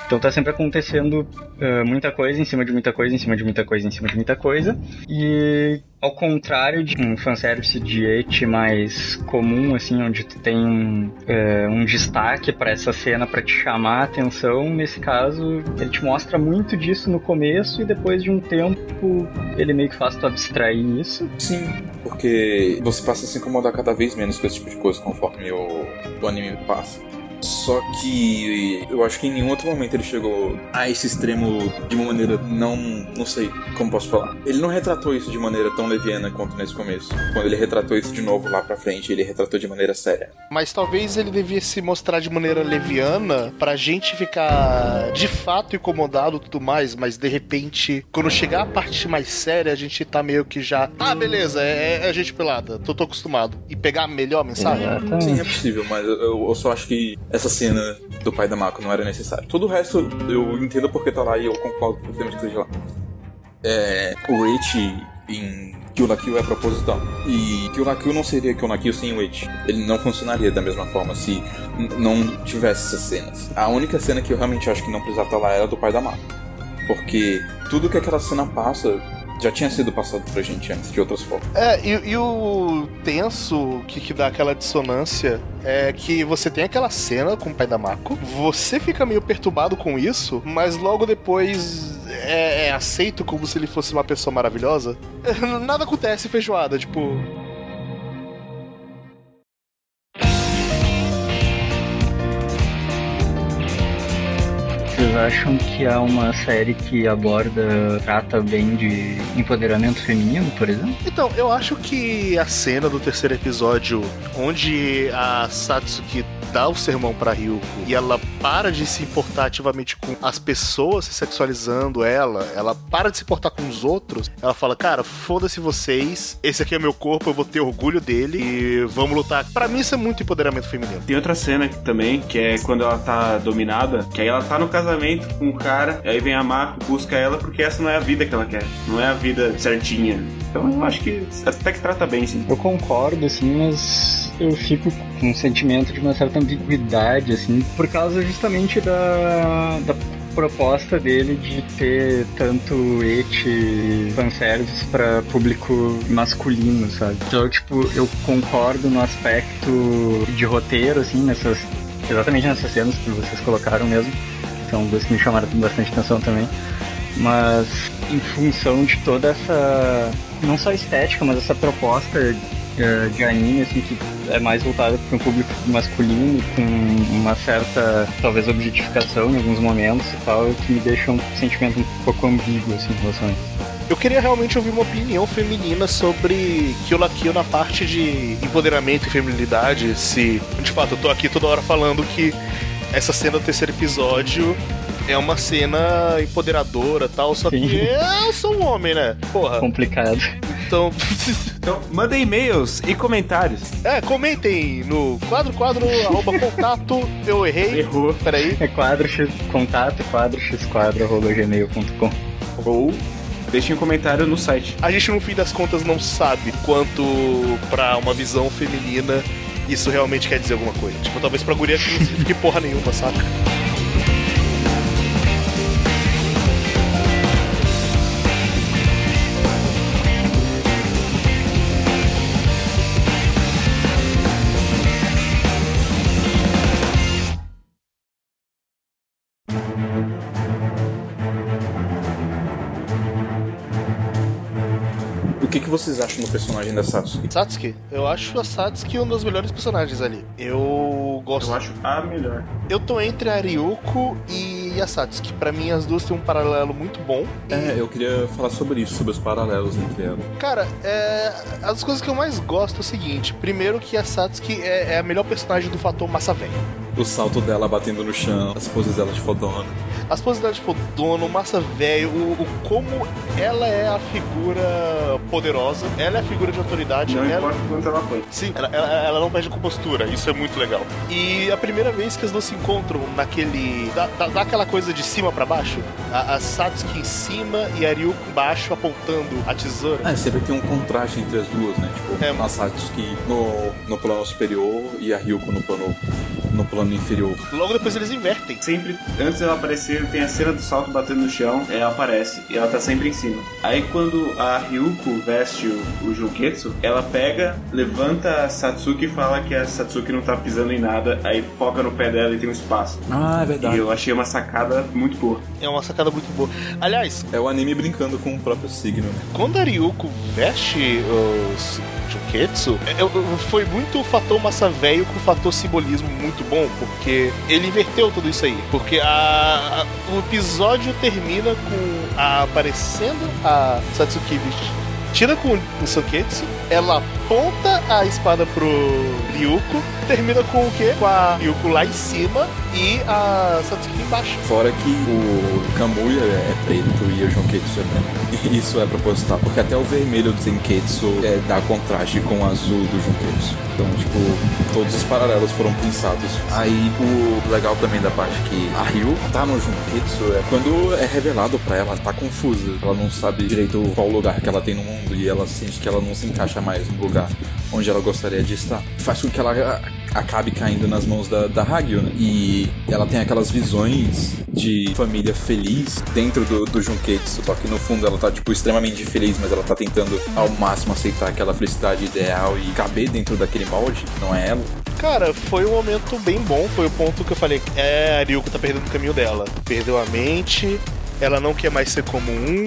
Então tá sempre acontecendo é, muita coisa em cima de muita coisa, em cima de muita coisa, em cima de muita coisa. E ao contrário de um fanservice de et mais comum, assim, onde tu tem um, é, um destaque para essa cena para te chamar a atenção, nesse caso ele te mostra muito disso no começo e depois de um tempo ele meio que faz tu abstrair isso. Sim, porque você passa a se incomodar cada vez menos com esse tipo de coisa conforme o, o anime passa. Só que eu acho que em nenhum outro momento ele chegou a esse extremo de uma maneira não. não sei como posso falar. Ele não retratou isso de maneira tão leviana quanto nesse começo. Quando ele retratou isso de novo lá pra frente, ele retratou de maneira séria. Mas talvez ele devia se mostrar de maneira leviana pra gente ficar de fato incomodado e tudo mais, mas de repente, quando chegar a parte mais séria, a gente tá meio que já. Ah, beleza, é, é gente pelada, tô, tô acostumado. E pegar melhor a mensagem. Exatamente. Sim, é possível, mas eu, eu só acho que essa cena do pai da Mako não era necessária. Todo o resto eu entendo porque tá lá e eu concordo com o que esteja lá. É, o Ichi em Kill la Kill é proposital. E Kill la Kill não seria Kill la Kill sem o Ichi. Ele não funcionaria da mesma forma se não tivesse essas cenas. A única cena que eu realmente acho que não precisava estar lá era do pai da Mako. Porque tudo que aquela cena passa já tinha sido passado pra gente antes, de outras formas. É, e, e o tenso que, que dá aquela dissonância é que você tem aquela cena com o pai da Mako, você fica meio perturbado com isso, mas logo depois é, é aceito como se ele fosse uma pessoa maravilhosa. (laughs) Nada acontece feijoada, tipo. Vocês acham que é uma série que aborda, trata bem de empoderamento feminino, por exemplo? Então, eu acho que a cena do terceiro episódio, onde a Satsuki dá o sermão pra Ryuko e ela para de se importar ativamente com as pessoas se sexualizando ela, ela para de se importar com os outros, ela fala, cara, foda-se vocês, esse aqui é meu corpo, eu vou ter orgulho dele e vamos lutar. Pra mim isso é muito empoderamento feminino. Tem outra cena também, que é quando ela tá dominada, que aí ela tá no casamento com o cara, e aí vem a Mako, busca ela, porque essa não é a vida que ela quer. Não é a vida certinha. Então eu acho que até que trata bem, sim. Eu concordo, assim, mas eu fico com um sentimento de uma certa ambiguidade, assim, por causa justamente da, da proposta dele de ter tanto et fanservice para público masculino, sabe? Então, tipo, eu concordo no aspecto de roteiro, assim, nessas exatamente nessas cenas que vocês colocaram mesmo. São duas que me chamaram bastante atenção também. Mas em função de toda essa não só estética, mas essa proposta eh, de anime assim que é mais voltada para um público masculino com uma certa talvez objetificação em alguns momentos e tal que me deixa um sentimento um pouco ambíguo assim em relação a isso. Eu queria realmente ouvir uma opinião feminina sobre Kill la Kill na parte de empoderamento e feminilidade. Se, de fato, eu tô aqui toda hora falando que essa cena do terceiro episódio é uma cena empoderadora e tal, só Sim. que eu sou um homem, né? Porra. Complicado. Então, (laughs) (laughs) Então, mandem e-mails e comentários. é, comentem no quadro quadro arroba contato. Eu errei. Errou. Peraí. É quadro x contato quadro x quadro arroba gmail.com. Ou deixem um comentário no site. A gente, no fim das contas, não sabe quanto pra uma visão feminina isso realmente quer dizer alguma coisa. Tipo, talvez pra guria que não signifique porra nenhuma, saca? Vocês acham do personagem da Satsuki? Satsuki, eu acho a Satsuki um dos melhores personagens ali. Eu gosto. Eu acho a melhor. Eu tô entre a Ryuko e a Satsuki. Pra mim, as duas têm um paralelo muito bom. É, eu queria falar sobre isso, sobre os paralelos entre elas. Cara, é... as coisas que eu mais gosto é o seguinte: primeiro, que a Satsuki é, é a melhor personagem do fator massa velho. O salto dela batendo no chão, as poses dela de fodona. As possibilidades, tipo, dono, massa velho, o, o como ela é a figura poderosa, ela é a figura de autoridade, Não ela, importa quanto ela põe. Sim, ela, ela, ela não perde compostura, isso é muito legal. E a primeira vez que as duas se encontram naquele. dá, dá, dá aquela coisa de cima pra baixo, a, a Satsuki em cima e a Ryuko embaixo apontando a tesoura. É, sempre tem um contraste entre as duas, né? Tipo, É. a Satsuki no, no plano superior e a Ryuko no plano, no plano inferior. Logo depois eles invertem. Sempre, antes dela aparecer, tem a cena do salto batendo no chão, ela aparece e ela tá sempre em cima. Aí quando a Ryuko veste o, o Junketsu, ela pega, levanta a Satsuki e fala que a Satsuki não tá pisando em nada, aí foca no pé dela e tem um espaço. Ah, é E eu achei uma sacada muito boa. É uma sacada muito boa. Aliás, É o anime brincando com o próprio signo, né? quando a Ryuko veste os Junketsu, é- é- foi muito o fator massa velho com o fator simbolismo muito bom, porque ele inverteu tudo isso aí. Porque a, a- o episódio termina com a aparecendo a Satsuki vestida com o Soketsu, ela aponta a espada pro Ryuko, termina com o quê? Com a Ryuko lá em cima e a Satsuki embaixo. Fora que o Kamuya é preto e o Jonketsu é branco. E isso é proposital, porque até o vermelho do Zenketsu é, dá contraste com o azul do Jonketsu. Então, tipo, todos os paralelos foram pensados. Aí, o legal também da parte que a Ryu tá no Jonketsu é quando é revelado pra ela, ela tá confusa. Ela não sabe direito qual lugar que ela tem no mundo e ela sente que ela não se encaixa mais no lugar onde ela gostaria de estar. Faz com que ela a- acabe caindo nas mãos da, da Hagyu, né? E ela tem aquelas visões de família feliz dentro do, do só que no fundo ela tá, tipo, extremamente feliz, mas ela tá tentando ao máximo aceitar aquela felicidade ideal e caber dentro daquele molde, que não é ela. Cara, foi um momento bem bom. Foi o ponto que eu falei: é, a Ryuko tá perdendo o caminho dela. Perdeu a mente, ela não quer mais ser como um,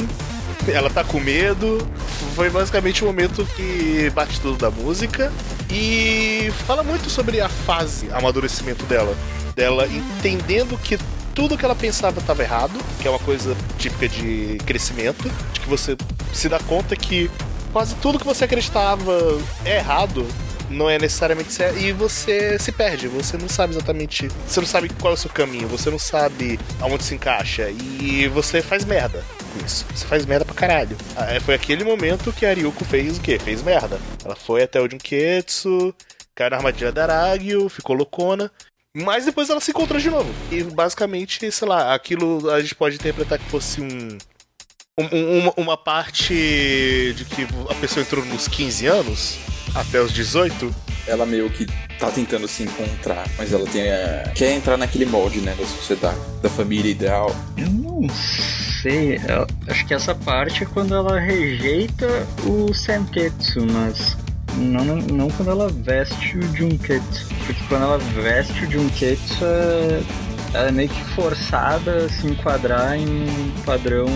ela tá com medo. Foi basicamente o momento que bate tudo da música. E fala muito sobre a fase, amadurecimento dela. Dela entendendo que tudo que ela pensava estava errado, que é uma coisa típica de crescimento, de que você se dá conta que quase tudo que você acreditava é errado. Não é necessariamente certo. E você se perde. Você não sabe exatamente. Você não sabe qual é o seu caminho. Você não sabe aonde se encaixa. E você faz merda com isso. Você faz merda pra caralho. Ah, Foi aquele momento que a Ryuko fez o quê? Fez merda. Ela foi até o Junketsu, caiu na armadilha da Aragyo, ficou loucona. Mas depois ela se encontrou de novo. E basicamente, sei lá, aquilo a gente pode interpretar que fosse um- um- uma, uma parte de que a pessoa entrou nos 15 anos, até os 18. Ela meio que tá tentando se encontrar, mas ela tem a... quer entrar naquele molde, né, da sociedade, da família ideal. Eu não sei. eu acho que essa parte é quando ela rejeita o Senketsu, mas não, não, não quando ela veste o Junketsu. Porque quando ela veste o Junketsu, é, ela é meio que forçada a se enquadrar em um padrão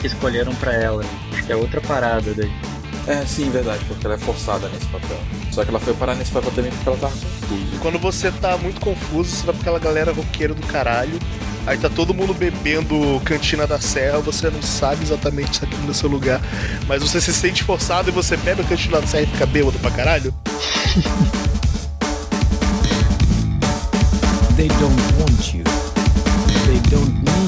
que escolheram pra ela. Acho que é outra parada daí. É, sim, verdade, porque ela é forçada nesse papel. Só que ela foi parar nesse papel também porque ela tava confusa. Quando você tá muito confuso, você vai pra aquela galera roqueira do caralho. Aí tá todo mundo bebendo cantina da serra, você não sabe exatamente se aquilo é o seu lugar. Mas você se sente forçado e você bebe a cantina da serra e fica bêbado pra caralho. They don't want you. They don't need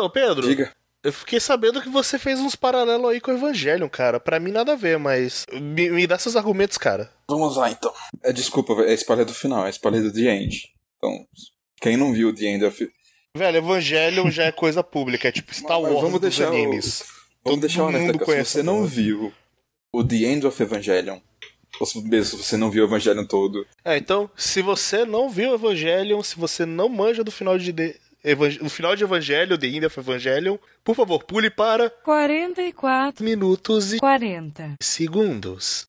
Então, Pedro, Diga. eu fiquei sabendo que você fez uns paralelos aí com o Evangelion, cara. Pra mim nada a ver, mas me, me dá seus argumentos, cara. Vamos lá, então. É, desculpa, é spoiler do final, é spoiler do The End. Então, quem não viu The End of... Velho, Evangelion já é coisa pública, é tipo Star Wars vamos dos deixar o- animes. Vamos Todo deixar mundo conhece se você não viu o The End of Evangelion, ou mesmo se você não viu o Evangelion todo, É, então, se você não viu Evangelion, se você não manja do final de, do final de Evangelho, The End of Evangelion, por favor, pule para 44, minutos e 40. segundos.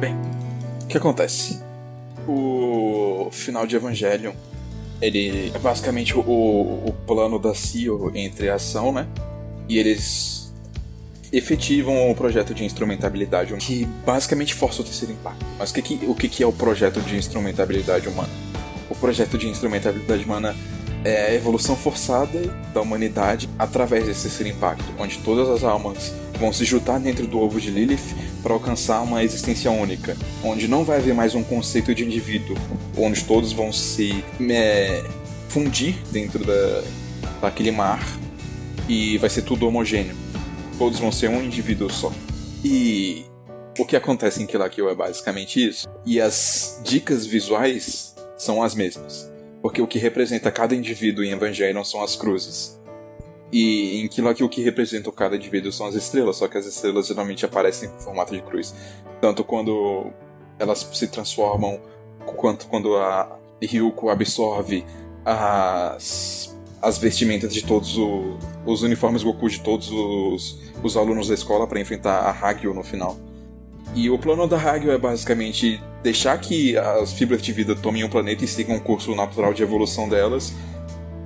Bem, o que acontece? O final de Evangelion, ele é basicamente o, o plano da CEO entre a ação, né? E eles efetivam o projeto de instrumentabilidade que basicamente força o terceiro impacto. Mas o que, que- o que, que é o projeto de instrumentabilidade humana? O projeto de instrumentabilidade humana é a evolução forçada da humanidade através desse terceiro impacto, onde todas as almas vão se juntar dentro do ovo de Lilith para alcançar uma existência única, onde não vai haver mais um conceito de indivíduo, onde todos vão se é, fundir dentro da, daquele mar e vai ser tudo homogêneo. Todos vão ser um indivíduo só. E o que acontece em Kill la Kill é basicamente isso. E as dicas visuais são as mesmas. Porque o que representa cada indivíduo em Evangelion são as cruzes. E em Kill la Kill o que representa cada indivíduo são as estrelas, só que as estrelas geralmente aparecem em formato de cruz. Tanto quando elas se transformam, quanto quando a Ryuko absorve as, as vestimentas de todos o- os uniformes Goku de todos os, os alunos da escola para enfrentar a Hagyu no final. E o plano da Hagyu é basicamente deixar que as fibras de vida tomem o planeta e sigam o curso natural de evolução delas.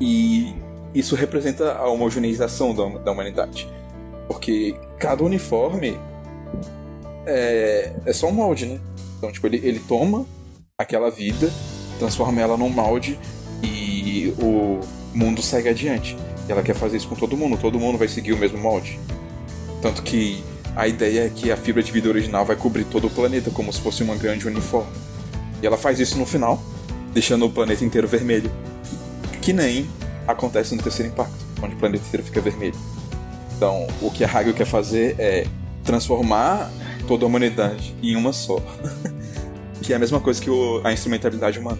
E isso representa a homogeneização da, da humanidade. Porque cada uniforme é, é só um molde, né? Então, tipo, ele, ele toma aquela vida, transforma ela num molde e o mundo segue adiante. E ela quer fazer isso com todo mundo, todo mundo vai seguir o mesmo molde. Tanto que a ideia é que a fibra de vida original vai cobrir todo o planeta, como se fosse uma grande uniforme. E ela faz isso no final, deixando o planeta inteiro vermelho. Que nem acontece no terceiro impacto, onde o planeta inteiro fica vermelho. Então, o que a Hagel quer fazer é transformar toda a humanidade em uma só. (laughs) que é a mesma coisa que o- a instrumentabilidade humana.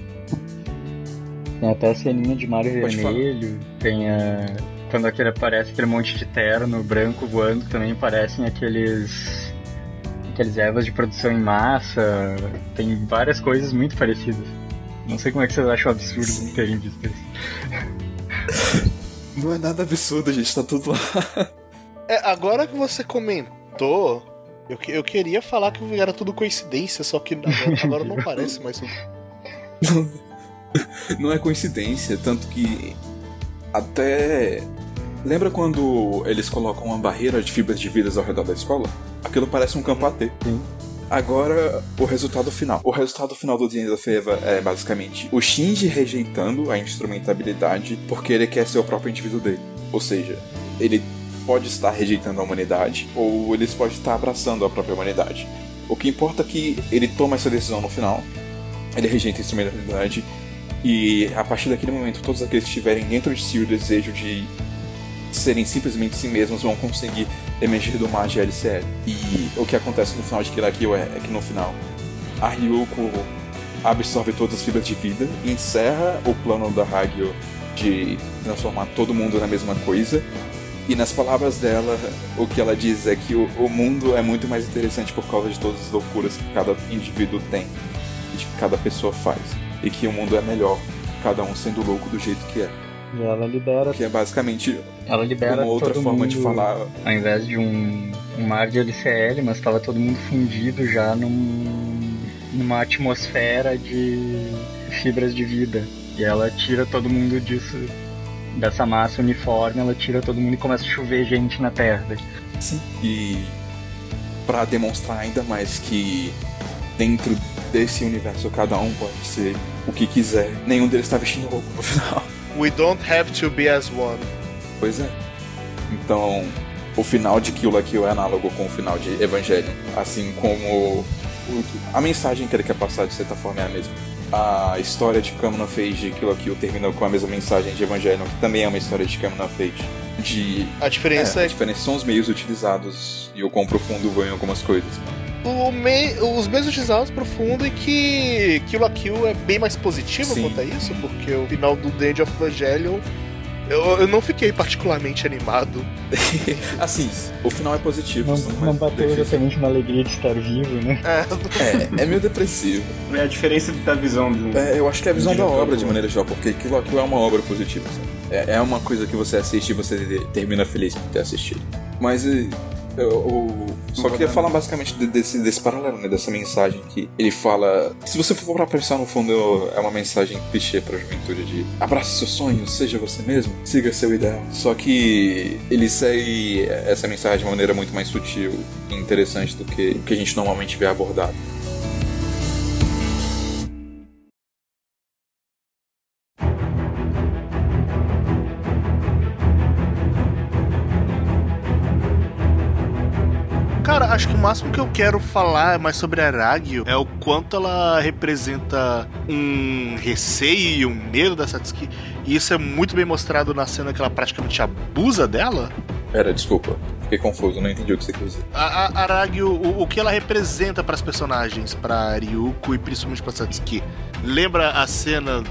Tem até a ceninha de mar Pode vermelho, tem a. quando aquele aparece aquele monte de terno branco voando, também parecem aqueles. aqueles ervas de produção em massa. Tem várias coisas muito parecidas. Não sei como é que vocês acham absurdo terem visto isso. (laughs) Não é nada absurdo, gente, tá tudo lá. É, agora que você comentou, eu, que- eu queria falar que era tudo coincidência, só que agora, agora não (laughs) parece mais. (laughs) (laughs) Não é coincidência, tanto que até. Lembra quando eles colocam uma barreira de fibras de vidas ao redor da escola? Aquilo parece um campo AT. Sim. Agora, o resultado final. O resultado final do The End of Eva é basicamente o Shinji rejeitando a instrumentabilidade porque ele quer ser o próprio indivíduo dele. Ou seja, ele pode estar rejeitando a humanidade ou ele pode estar abraçando a própria humanidade. O que importa é que ele toma essa decisão no final, ele rejeita a instrumentalidade e a partir daquele momento todos aqueles que estiverem dentro de si o desejo de serem simplesmente si mesmos vão conseguir emergir do mar de LCL. E o que acontece no final de Kill Kill é, é que no final a Ryuko absorve todas as fibras de vida, encerra o plano da Hagio de transformar todo mundo na mesma coisa. E nas palavras dela, o que ela diz é que o, o mundo é muito mais interessante por causa de todas as loucuras que cada indivíduo tem e que cada pessoa faz. E que o mundo é melhor, cada um sendo louco do jeito que é. E ela libera. Que é basicamente Ela libera uma outra forma mundo, de falar. Ao invés de um, um mar de LCL, mas estava todo mundo fundido já num, numa atmosfera de fibras de vida. E ela tira todo mundo disso, dessa massa uniforme, ela tira todo mundo e começa a chover gente na Terra. Sim. E para demonstrar ainda mais que dentro desse universo cada um pode ser o que quiser, nenhum deles tá vestindo roupa no final. (laughs) We don't have to be as one. Pois é. Então, o final de Kill la Kill é análogo com o final de Evangelion. Assim como a mensagem que ele quer passar, de certa forma, é a mesma. A história de Kamo no Fate de Kill la Kill termina com a mesma mensagem de Evangelion, que também é uma história de Kamo no Fate. De... A diferença é, é, a diferença são os meios utilizados e o quão profundo vão em algumas coisas. O mei- os mesmos profundo e que Kill la Kill é bem mais positivo Sim. quanto a isso, porque o final do The End of Evangelion eu, eu não fiquei particularmente animado. (laughs) assim, o final é positivo. Não, não bateu exatamente na alegria de estar vivo, né? É, É, é meio depressivo. É a diferença da visão do. É, eu acho que é a visão da obra de maneira geral, porque aquilo, aquilo é uma obra positiva. sabe? É, é uma coisa que você assiste e você termina feliz por ter assistido. Mas eu, eu só queria falar basicamente de- desse, desse paralelo, né, dessa mensagem que ele fala. Se você for pra pensar no fundo, é uma mensagem clichê pra juventude de abrace seus sonhos, seja você mesmo, siga seu ideal. Só que ele segue essa mensagem de uma maneira muito mais sutil e interessante do que o que a gente normalmente vê abordado. Máximo que eu quero falar mais sobre a Aragio é o quanto ela representa um receio e um medo da Satsuki. E isso é muito bem mostrado na cena que ela praticamente abusa dela. Pera, desculpa, fiquei confuso, não entendi o que você quis dizer. A, a Aragio, o, o que ela representa para as personagens, para Ryuko e principalmente para Satsuki. Lembra a cena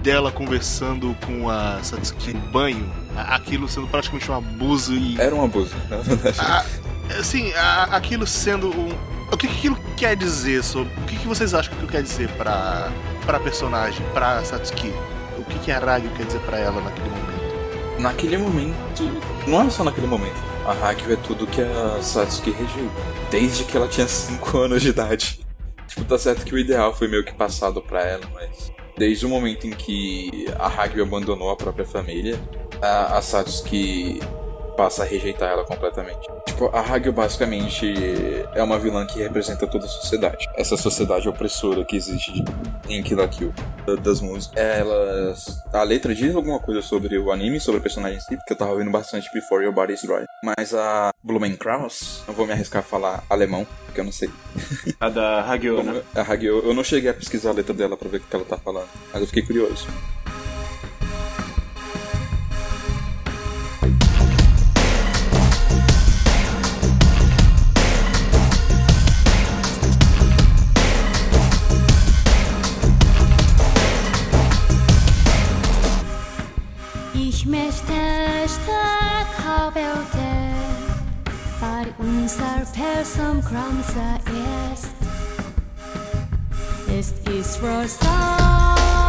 dela conversando com a Satsuki no banho? A- Aquilo sendo praticamente um abuso e Era um abuso, na verdade. Ah, assim, a- aquilo sendo um. O que, que aquilo quer dizer sobre. O que, que vocês acham que aquilo quer dizer pra, pra personagem, pra Satsuki? O que, que a Ragyu quer dizer pra ela naquele momento? Naquele momento, não é só naquele momento. A Hagyu é tudo que a Satsuki rejeita. Desde que ela tinha 5 (laughs) anos de idade. Tipo, tá certo que o ideal foi meio que passado pra ela, mas. Desde o momento em que a Hagyu abandonou a própria família, a, a Satsuki passa a rejeitar ela completamente. Tipo, a Hagyu basicamente é uma vilã que representa toda a sociedade. Essa sociedade opressora que existe em Kill la Kill da- das músicas. Elas. A letra diz alguma coisa sobre o anime, sobre o personagem em si, porque eu tava ouvindo bastante Before Your Body Is Dry. Mas a Blumenkraus, não vou me arriscar a falar alemão, porque eu não sei. (laughs) A da Como- né? a Hagyu, eu não cheguei a pesquisar a letra dela pra ver o que ela tá falando, mas eu fiquei curioso. Unser Person Kramsa ist. Es ist Rosa. Bettblumen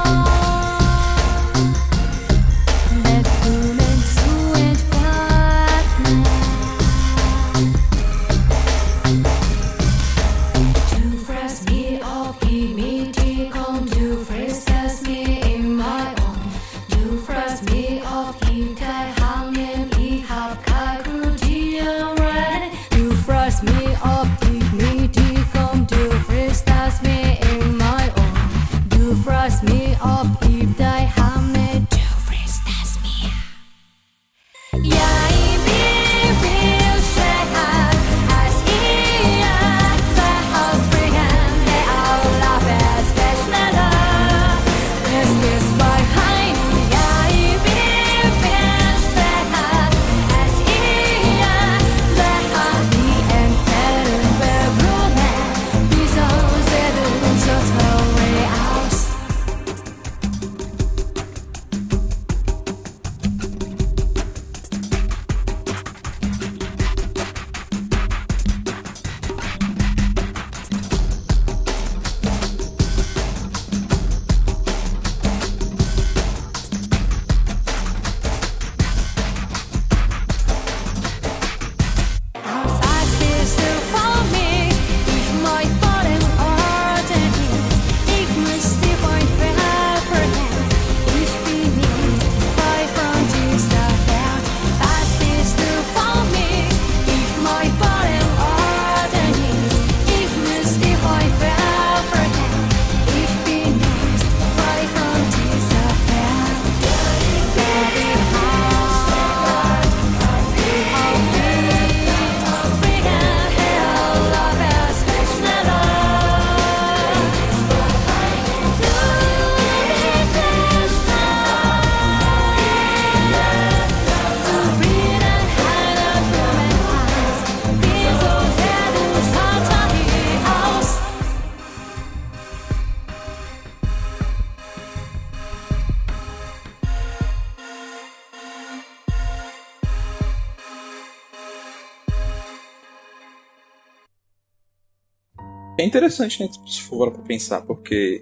interessante, né? Se for pra pensar, porque.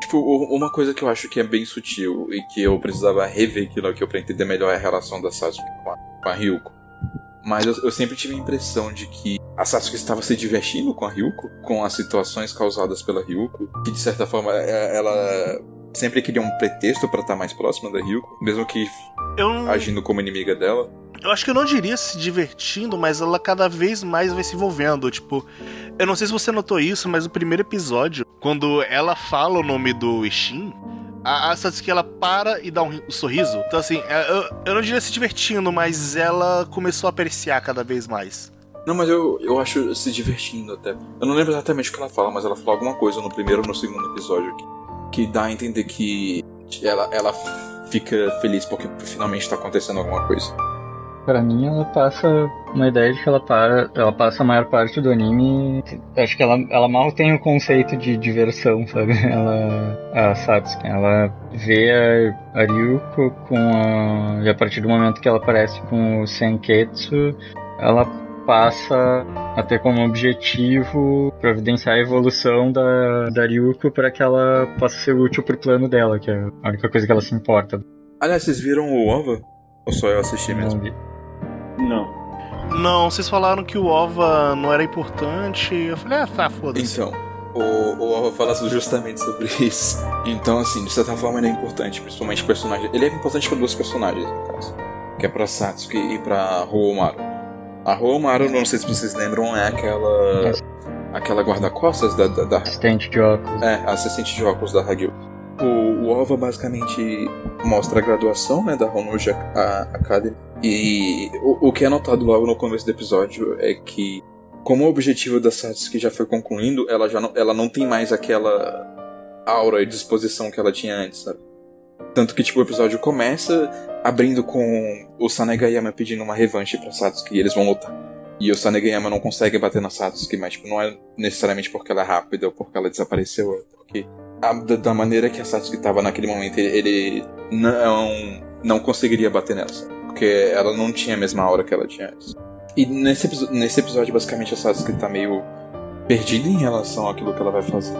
Tipo, uma coisa que eu acho que é bem sutil e que eu precisava rever aquilo aqui pra entender melhor é a relação da Sasuke com a, com a Ryuko. Mas eu, eu sempre tive a impressão de que a Sasuke estava se divertindo com a Ryuko, com as situações causadas pela Ryuko, que de certa forma é- ela sempre queria um pretexto pra estar mais próxima da Ryuko, mesmo que Eu, agindo como inimiga dela. eu acho que eu não diria se divertindo, mas ela cada vez mais vai se envolvendo. Tipo, eu não sei se você notou isso, mas no primeiro episódio, quando ela fala o nome do Ishin, a, a Satsuki ela para e dá um, um sorriso. Então, assim, é, eu, eu não diria se divertindo, mas ela começou a apreciar cada vez mais. Não, mas eu, eu acho se divertindo até. Eu não lembro exatamente o que ela fala, mas ela fala alguma coisa no primeiro ou no segundo episódio que, que dá a entender que ela, ela fica feliz porque finalmente tá acontecendo alguma coisa. Pra mim, ela passa uma ideia de que ela, para, ela passa a maior parte do anime. Acho que ela, ela mal tem o conceito de diversão, sabe? (laughs) Ela. A Satsuki. Ela vê a, a Ryuko com a. E a partir do momento que ela aparece com o Senketsu, ela passa a ter como objetivo providenciar a evolução da, da Ryuko para que ela possa ser útil pro plano dela, que é a única coisa que ela se importa. Aliás, vocês viram o OVA? Ou só eu assisti mesmo? Não. Não, vocês falaram que o OVA não era importante. Eu falei, ah, tá, foda-se. Então, o, o OVA fala justamente sobre isso. Então, assim, de certa forma ele é importante, principalmente o personagem. Ele é importante para duas personagens, no caso. Que é pra Satsuki e pra Homaru. A Homaru, não sei se vocês lembram, é aquela. aquela guarda-costas da, da, da Assistente de óculos. É, assistente de óculos da Hagyu. O, o OVA basicamente mostra a graduação né, da Honoji Academy. E o, o que é notado logo no começo do episódio é que, como o objetivo da Satsuki já foi concluindo, ela já não, ela não tem mais aquela aura e disposição que ela tinha antes, sabe? Tanto que tipo, o episódio começa abrindo com o Sanegayama pedindo uma revanche pra Satsuki e eles vão lutar. E o Sanegayama não consegue bater na Satsuki, mas tipo, não é necessariamente porque ela é rápida ou porque ela desapareceu, é porque a- da, maneira que a Satsuki tava naquele momento, ele, não, não conseguiria bater nela? Porque ela não tinha a mesma aura que ela tinha antes. E nesse, nesse episódio, basicamente, a Sasuke tá meio perdida em relação àquilo que ela vai fazer.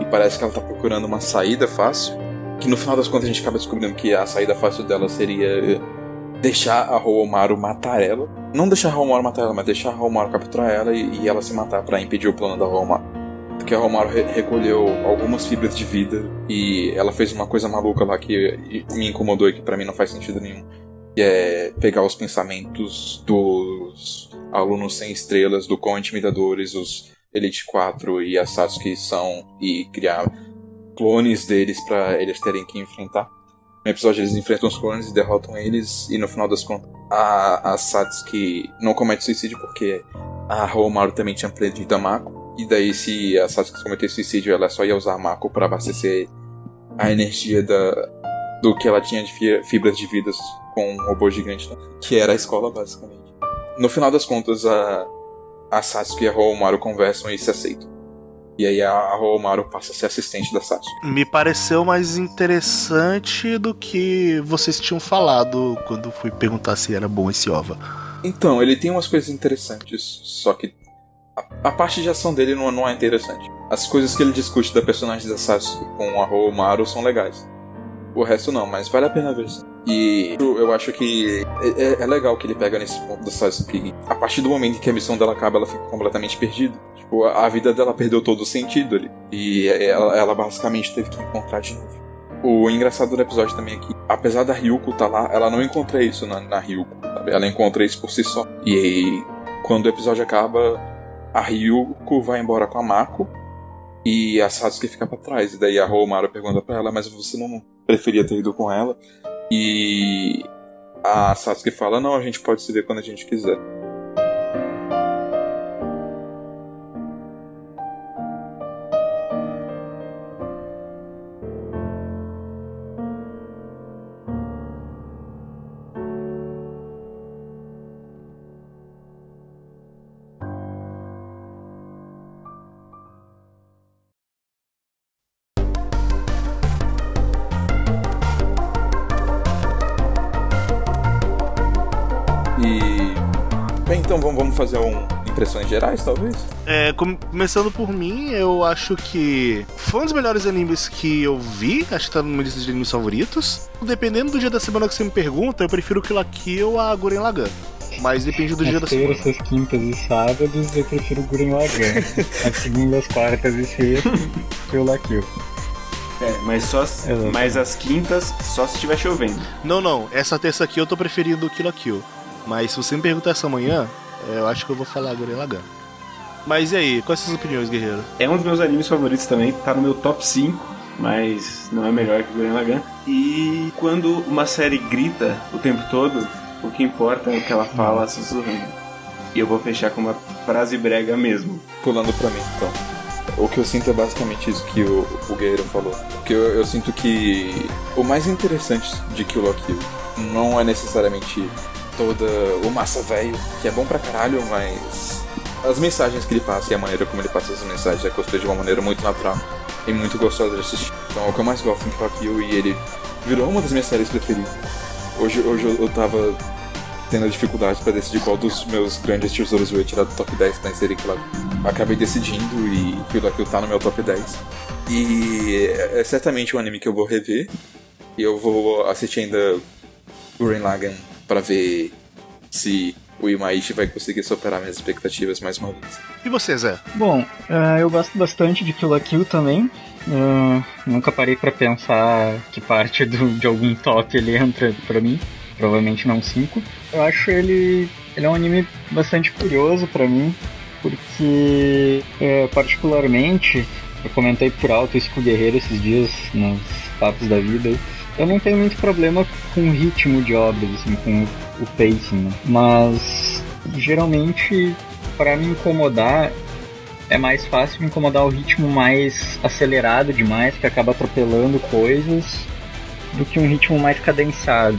E parece que ela tá procurando uma saída fácil. Que no final das contas a gente acaba descobrindo que a saída fácil dela seria deixar a Homaru matar ela. Não deixar a Homaru matar ela, mas deixar a Homaru capturar ela e, e ela se matar pra impedir o plano da Homaru. Porque a Homaru re- recolheu algumas fibras de vida e ela fez uma coisa maluca lá que me incomodou e que pra mim não faz sentido nenhum. Que é pegar os pensamentos dos alunos sem estrelas, do quão intimidadores os Elite 4 e a Sasuke são e criar clones deles pra eles terem que enfrentar. No episódio eles enfrentam os clones e derrotam eles, e no final das contas a, a Satsuki não comete suicídio porque a Homaru também tinha perdido a Mako. E daí, se a Satsuki cometer suicídio, ela só ia usar a Mako pra abastecer a energia da, do que ela tinha de fi- fibras de vidas com um robô gigante, né? que era a escola, basicamente. No final das contas, a, a Satsuki e a Homaru conversam e se aceitam. E aí a, a Homaru passa a ser assistente da Satsuki. Me pareceu mais interessante do que vocês tinham falado quando fui perguntar se era bom esse OVA. Então, ele tem umas coisas interessantes, só que a, a parte de ação dele não, não é interessante. As coisas que ele discute da personagem da Sasuke com a Homaru são legais. O resto não, mas vale a pena ver sim. E eu acho que é, é- é legal que ele pega nesse ponto da Sasuke. A partir do momento em que a missão dela acaba, ela fica completamente perdida. Tipo, a, a vida dela perdeu todo o sentido ali. E ela, ela basicamente teve que encontrar de novo. O engraçado do episódio também é que, apesar da Ryuko estar lá, ela não encontra isso na, na Ryuko, sabe? Ela encontra isso por si só. E aí, quando o episódio acaba, a Ryuko vai embora com a Mako e a Sasuke fica pra trás. E daí a Homaru pergunta pra ela, mas você não preferia ter ido com ela? E a Sasuke fala, não, a gente pode se ver quando a gente quiser. Impressões gerais, talvez? É, com- começando por mim, eu acho que foi um dos melhores animes que eu vi, acho que tá numa lista de animes favoritos. Dependendo do dia da semana que você me pergunta, eu prefiro Kill la Kill a Guren Lagann. Mas depende do dia da As semana. terças, quintas e sábados eu prefiro Gurren Lagann. (laughs) As segundas, quartas e sextas, eu La Kill. É, mas só Exato. mas as quintas só se estiver chovendo. Não, não, essa terça aqui eu tô preferindo Kill la Kill. Mas se você me perguntar essa manhã, é, eu acho que eu vou falar Guren Lagann. Mas e aí, quais são as opiniões, guerreiro? É um dos meus animes favoritos também, tá no meu top 5, mas não é melhor que Gurren Lagann. E quando uma série grita o tempo todo, o que importa é o que ela fala sussurrando. E eu vou fechar com uma frase brega mesmo. Pulando pra mim, então. O que eu sinto é basicamente isso que o, o Guerreiro falou. Porque eu, eu sinto que o mais interessante de Kill la Kill não é necessariamente toda o massa velho, que é bom pra caralho, mas as mensagens que ele passa e a maneira como ele passa essas mensagens é construída de uma maneira muito natural e muito gostosa de assistir. Então é o que eu mais gosto em la Kill e ele virou uma das minhas séries preferidas. Hoje, hoje eu, eu tava tendo dificuldade pra decidir qual dos meus grandes tesouros eu ia tirar do top 10 pra inserir Kill. Acabei decidindo e la Kill tá no meu top 10. E é, certamente um anime que eu vou rever. E eu vou assistir ainda Gurren Lagann pra ver se o Imaishi vai conseguir superar minhas expectativas mais uma vez. E você, Zé? Bom, eh, eu gosto bastante de Kill la Kill também. Eh, nunca parei pra pensar que parte do- de algum top ele entra pra mim. Provavelmente não 5. Eu acho ele. Ele é um anime bastante curioso pra mim. Porque, eh, particularmente, eu comentei por alto isso com o Guerreiro esses dias nos papos da vida. Eu não tenho muito problema com o ritmo de obras, assim, com o pacing, né? mas geralmente para me incomodar é mais fácil me incomodar o ritmo mais acelerado demais, que acaba atropelando coisas, do que um ritmo mais cadenciado.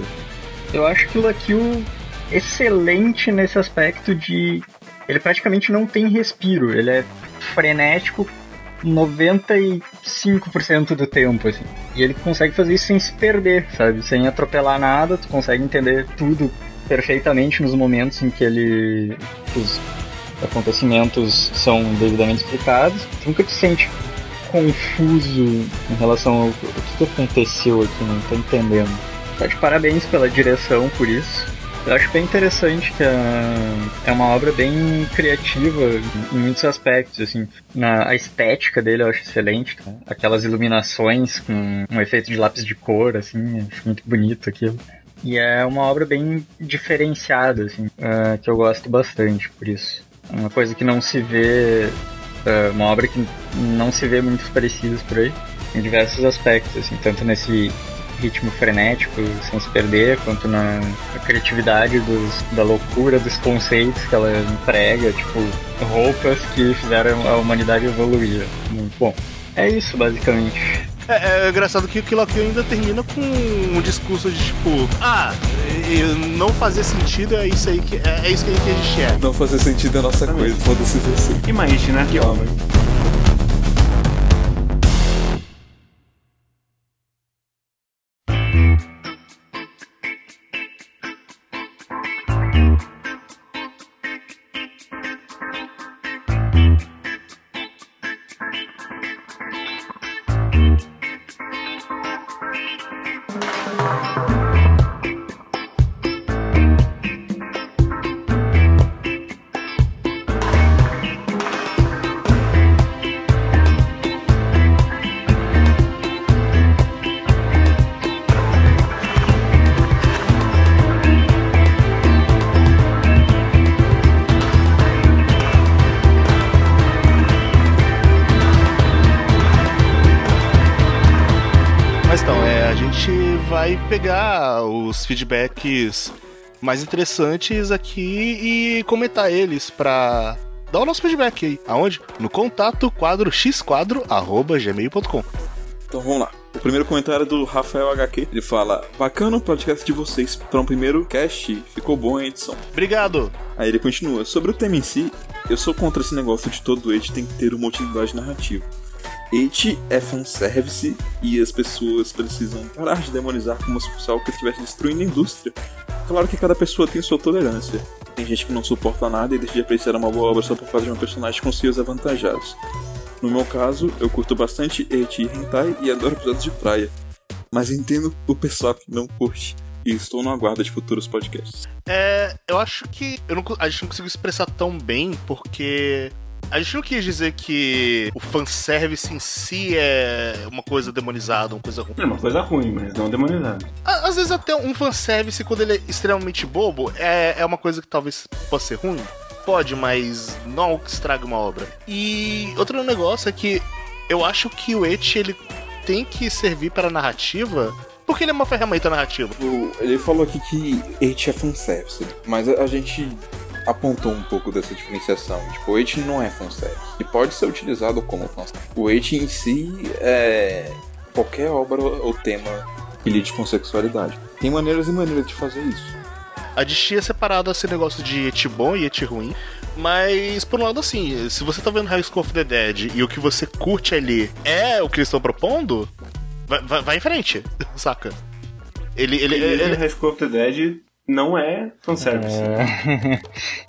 Eu acho que o La Kill excelente nesse aspecto de ele praticamente não tem respiro, ele é frenético 95% do tempo, assim. E ele consegue fazer isso sem se perder, sabe? Sem atropelar nada, tu consegue entender tudo perfeitamente nos momentos em que ele. os acontecimentos são devidamente explicados. Tu nunca te sente confuso em relação ao que aconteceu aqui, não tô entendendo. Tá de parabéns pela direção por isso. Eu acho bem interessante que é, é uma obra bem criativa em muitos aspectos, assim. Na, a estética dele eu acho excelente, tá? aquelas iluminações com um efeito de lápis de cor, assim, acho muito bonito aquilo. E é uma obra bem diferenciada, assim, eh, que eu gosto bastante por isso. É Uma coisa que não se vê, eh, uma obra que não se vê muitos parecidos por aí, em diversos aspectos, assim, tanto nesse ritmo frenético, sem se perder, quanto na, na criatividade dos, da loucura dos conceitos que ela emprega, tipo, roupas que fizeram a humanidade evoluir. Muito bom. É isso, basicamente. É, é engraçado que o Kill Kill ainda termina com um discurso de tipo, ah, não fazer sentido é isso aí que é, é isso aí que a gente é. Não fazer sentido é a nossa coisa, foda-se você. Né? Que obra. Pegar os feedbacks mais interessantes aqui e comentar eles pra dar o nosso feedback aí. Aonde? No contato quadro xquadro arroba gmail.com. Então vamos lá. O primeiro comentário é do Rafael HQ. Ele fala: Bacana o podcast de vocês. Para um primeiro cast, ficou bom a edição. Obrigado! Aí ele continua: Sobre o tema em si, eu sou contra esse negócio de todo age tem que ter uma utilidade narrativa. Age é fanservice e as pessoas precisam parar de demonizar como se fosse algo que estivesse destruindo a indústria. Claro que cada pessoa tem sua tolerância. Tem gente que não suporta nada e deixa de apreciar uma boa obra só por causa de um personagem com seus avantajados. No meu caso, eu curto bastante Eti e Hentai e adoro episódios de praia. Mas entendo o pessoal que não curte. E estou no aguardo de futuros podcasts. É, eu acho que eu não a gente não conseguiu expressar tão bem porque a gente não quis dizer que o fanservice em si é uma coisa demonizada, uma coisa ruim. É uma coisa ruim, mas não demonizada. Às vezes até um fanservice, quando ele é extremamente bobo, é, é uma coisa que talvez possa ser ruim. Pode, mas não é que estraga uma obra. E outro negócio é que eu acho que o Et ele tem que servir para a narrativa porque ele é uma ferramenta narrativa. O- Ele falou aqui que Eti é fanservice, mas a a gente apontou um pouco dessa diferenciação. Tipo, o Eti não é fanservice. E pode ser utilizado como fanservice. O Eti em si é qualquer obra ou tema que lide com sexualidade. Tem maneiras e maneiras de fazer isso. A Dishi é separado esse negócio de et bom e et ruim. Mas, por um lado, assim, se você tá vendo High School of the Dead e o que você curte ali é o que eles estão propondo, vai, vai, vai em frente, (laughs) saca? Ele. ele, ele, ele, High School of the Dead não é fanservice. É...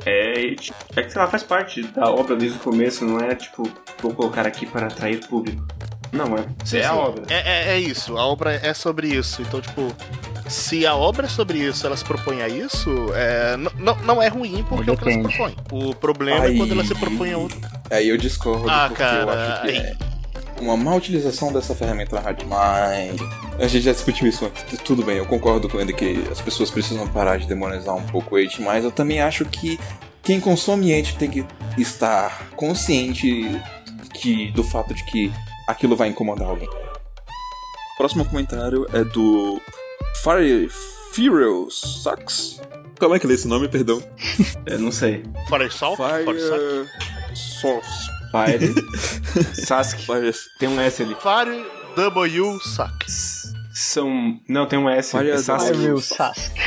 É, é que, sei lá, faz parte da obra desde o começo, não é tipo, vou colocar aqui para atrair público. Não, é. é a obra. É, é, é isso, a obra é sobre isso. Então, tipo, se a obra é sobre isso, ela se propõe a isso, é, não, não é ruim porque é o que ela se propõe. O problema é quando ela se propõe a outro. Aí eu discordo, Ah, porque eu cara, acho que aí. é uma má utilização dessa ferramenta narrativa. Mas a gente já discutiu isso antes. Tudo bem, eu concordo com ele que as pessoas precisam parar de demonizar um pouco o Age, mas eu também acho que quem consome Age tem que estar consciente que, do fato de que aquilo vai incomodar alguém. Próximo comentário é do Fire Furious Sucks. Como é que lê esse nome, perdão? (laughs) Eu não sei. Fora Saque. Fire Source. Fire. (laughs) Sasuke. Fire Tem um S ali. Fire W Saque. São. Não, tem um S. Fire É Ai, Sasuke. meu Sasuke.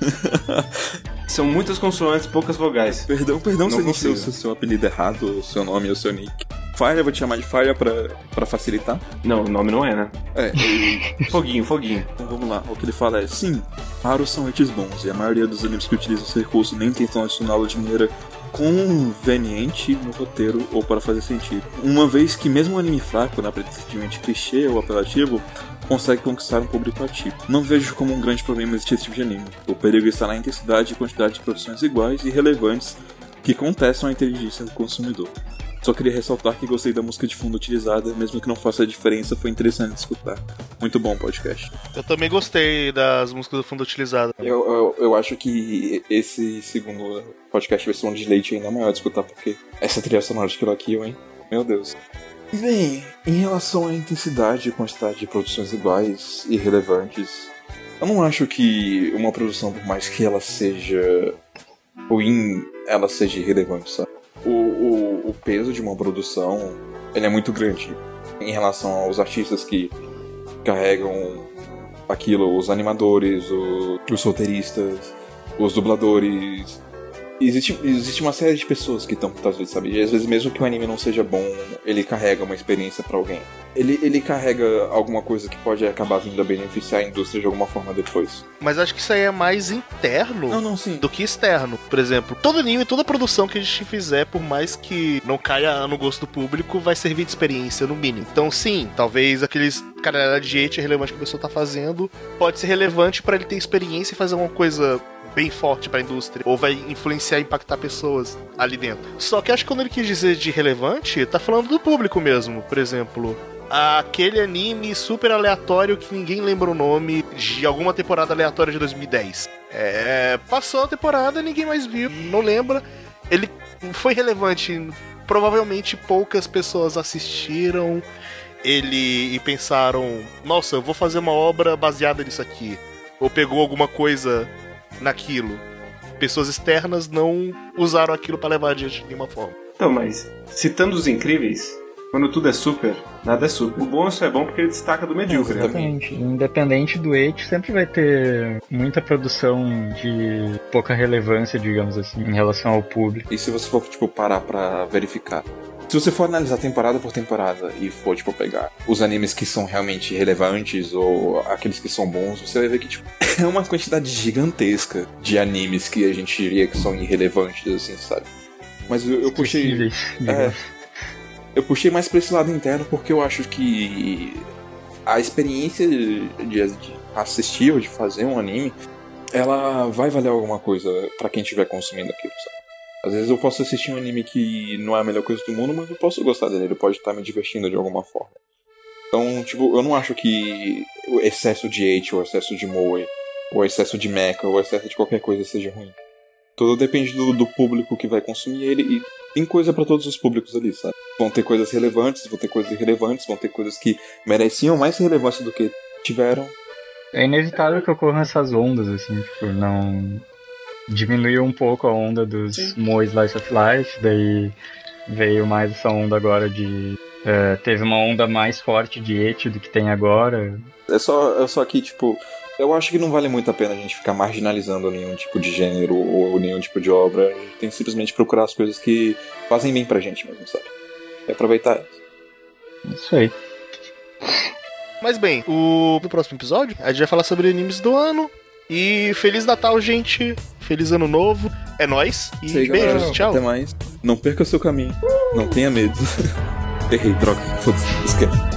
(laughs) São muitas consoantes, poucas vogais. Perdão, perdão Não se deu o seu, seu apelido errado, o seu nome ou o seu nick. Falha, vou te chamar de falha pra, pra facilitar. Não, o nome não é, né? É, (laughs) Foguinho, foguinho. então vamos lá. O que ele fala é: sim, raros são hits bons, e a maioria dos animes que utilizam esse recurso nem tentam adicioná-lo de maneira conveniente no roteiro ou para fazer sentido. Uma vez que, mesmo um anime fraco, na aparentemente clichê ou apelativo, consegue conquistar um público ativo. Não vejo como um grande problema existir esse tipo de anime. O perigo está na intensidade e quantidade de produções iguais e relevantes que contestam a inteligência do consumidor. Só queria ressaltar que gostei da música de fundo utilizada, mesmo que não faça a diferença, foi interessante de escutar. Muito bom o podcast. Eu também gostei das músicas do fundo utilizado. Eu, eu, eu acho que esse segundo podcast vai ser um deleite ainda maior de escutar, porque essa trilha sonora de Kill la Kill, hein? Meu Deus. Bem, em relação à intensidade e quantidade de produções iguais e relevantes, eu não acho que uma produção, por mais que ela seja ruim, ela seja irrelevante, sabe? O, o, o peso de uma produção, ele é muito grande em relação aos artistas que carregam aquilo, os animadores, o- os roteiristas, os dubladores. Existe, existe uma série de pessoas que estão por trás disso, sabe? E às vezes, mesmo que o anime não seja bom, ele carrega uma experiência pra alguém. Ele, ele carrega alguma coisa que pode acabar vindo a beneficiar a indústria de alguma forma depois. Mas acho que isso aí é mais interno Não, não, do que externo. Por exemplo, todo anime, toda produção que a gente fizer, por mais que não caia no gosto do público, vai servir de experiência, no mínimo. Então, sim, talvez aqueles cara de hate relevante que a pessoa tá fazendo pode ser relevante pra ele ter experiência e fazer uma coisa bem forte pra indústria, ou vai influenciar e impactar pessoas ali dentro. Só que acho que quando ele quis dizer de relevante, tá falando do público mesmo. Por exemplo, aquele anime super aleatório que ninguém lembra o nome de alguma temporada aleatória de 2010. É, passou a temporada, ninguém mais viu, não lembra. Ele foi relevante, provavelmente poucas pessoas assistiram ele e pensaram: "Nossa, eu vou fazer uma obra baseada nisso aqui". Ou pegou alguma coisa naquilo. Pessoas externas não usaram aquilo pra levar adiante de nenhuma forma. Então, mas citando os incríveis, quando tudo é super, nada é super. O bom só é bom porque ele destaca do medíocre, né? Exatamente. Independente do hate, sempre vai ter muita produção de pouca relevância, digamos assim, em relação ao público. E se você for, tipo, parar pra verificar? Se você for analisar temporada por temporada e for, tipo, pegar os animes que são realmente relevantes ou aqueles que são bons, você vai ver que, tipo, (laughs) é uma quantidade gigantesca de animes que a gente diria que são irrelevantes, assim, sabe? Mas eu, eu puxei. É, eu puxei mais pra esse lado interno porque eu acho que a experiência de, de assistir ou de fazer um anime, ela vai valer alguma coisa pra quem estiver consumindo aquilo, sabe? Às vezes eu posso assistir um anime que não é a melhor coisa do mundo, mas eu posso gostar dele, ele pode estar me divertindo de alguma forma. Então, tipo, eu não acho que o excesso de hate, ou excesso de moe, ou excesso de mecha, ou excesso de qualquer coisa seja ruim. Tudo depende do, do público que vai consumir ele e tem coisa pra todos os públicos ali, sabe? Vão ter coisas relevantes, vão ter coisas irrelevantes, vão ter coisas que mereciam mais relevância do que tiveram. É inevitável que ocorram essas ondas, assim, tipo, não. Diminuiu um pouco a onda dos Mo Slice of Life, daí veio mais essa onda agora de. é, teve uma onda mais forte de hate do que tem agora. É só, é só que, tipo, eu acho que não vale muito a pena a gente ficar marginalizando nenhum tipo de gênero ou nenhum tipo de obra. A gente tem que simplesmente procurar as coisas que fazem bem pra gente mesmo, sabe? E aproveitar elas. Isso aí. Mas bem, o no próximo episódio a gente vai falar sobre animes do ano. E Feliz Natal, gente. Feliz Ano Novo. É nóis. E aí, beijos. galera. Tchau. Até mais. Não perca o seu caminho. Não tenha medo. (laughs) Errei, droga. Foda-se. Esquece.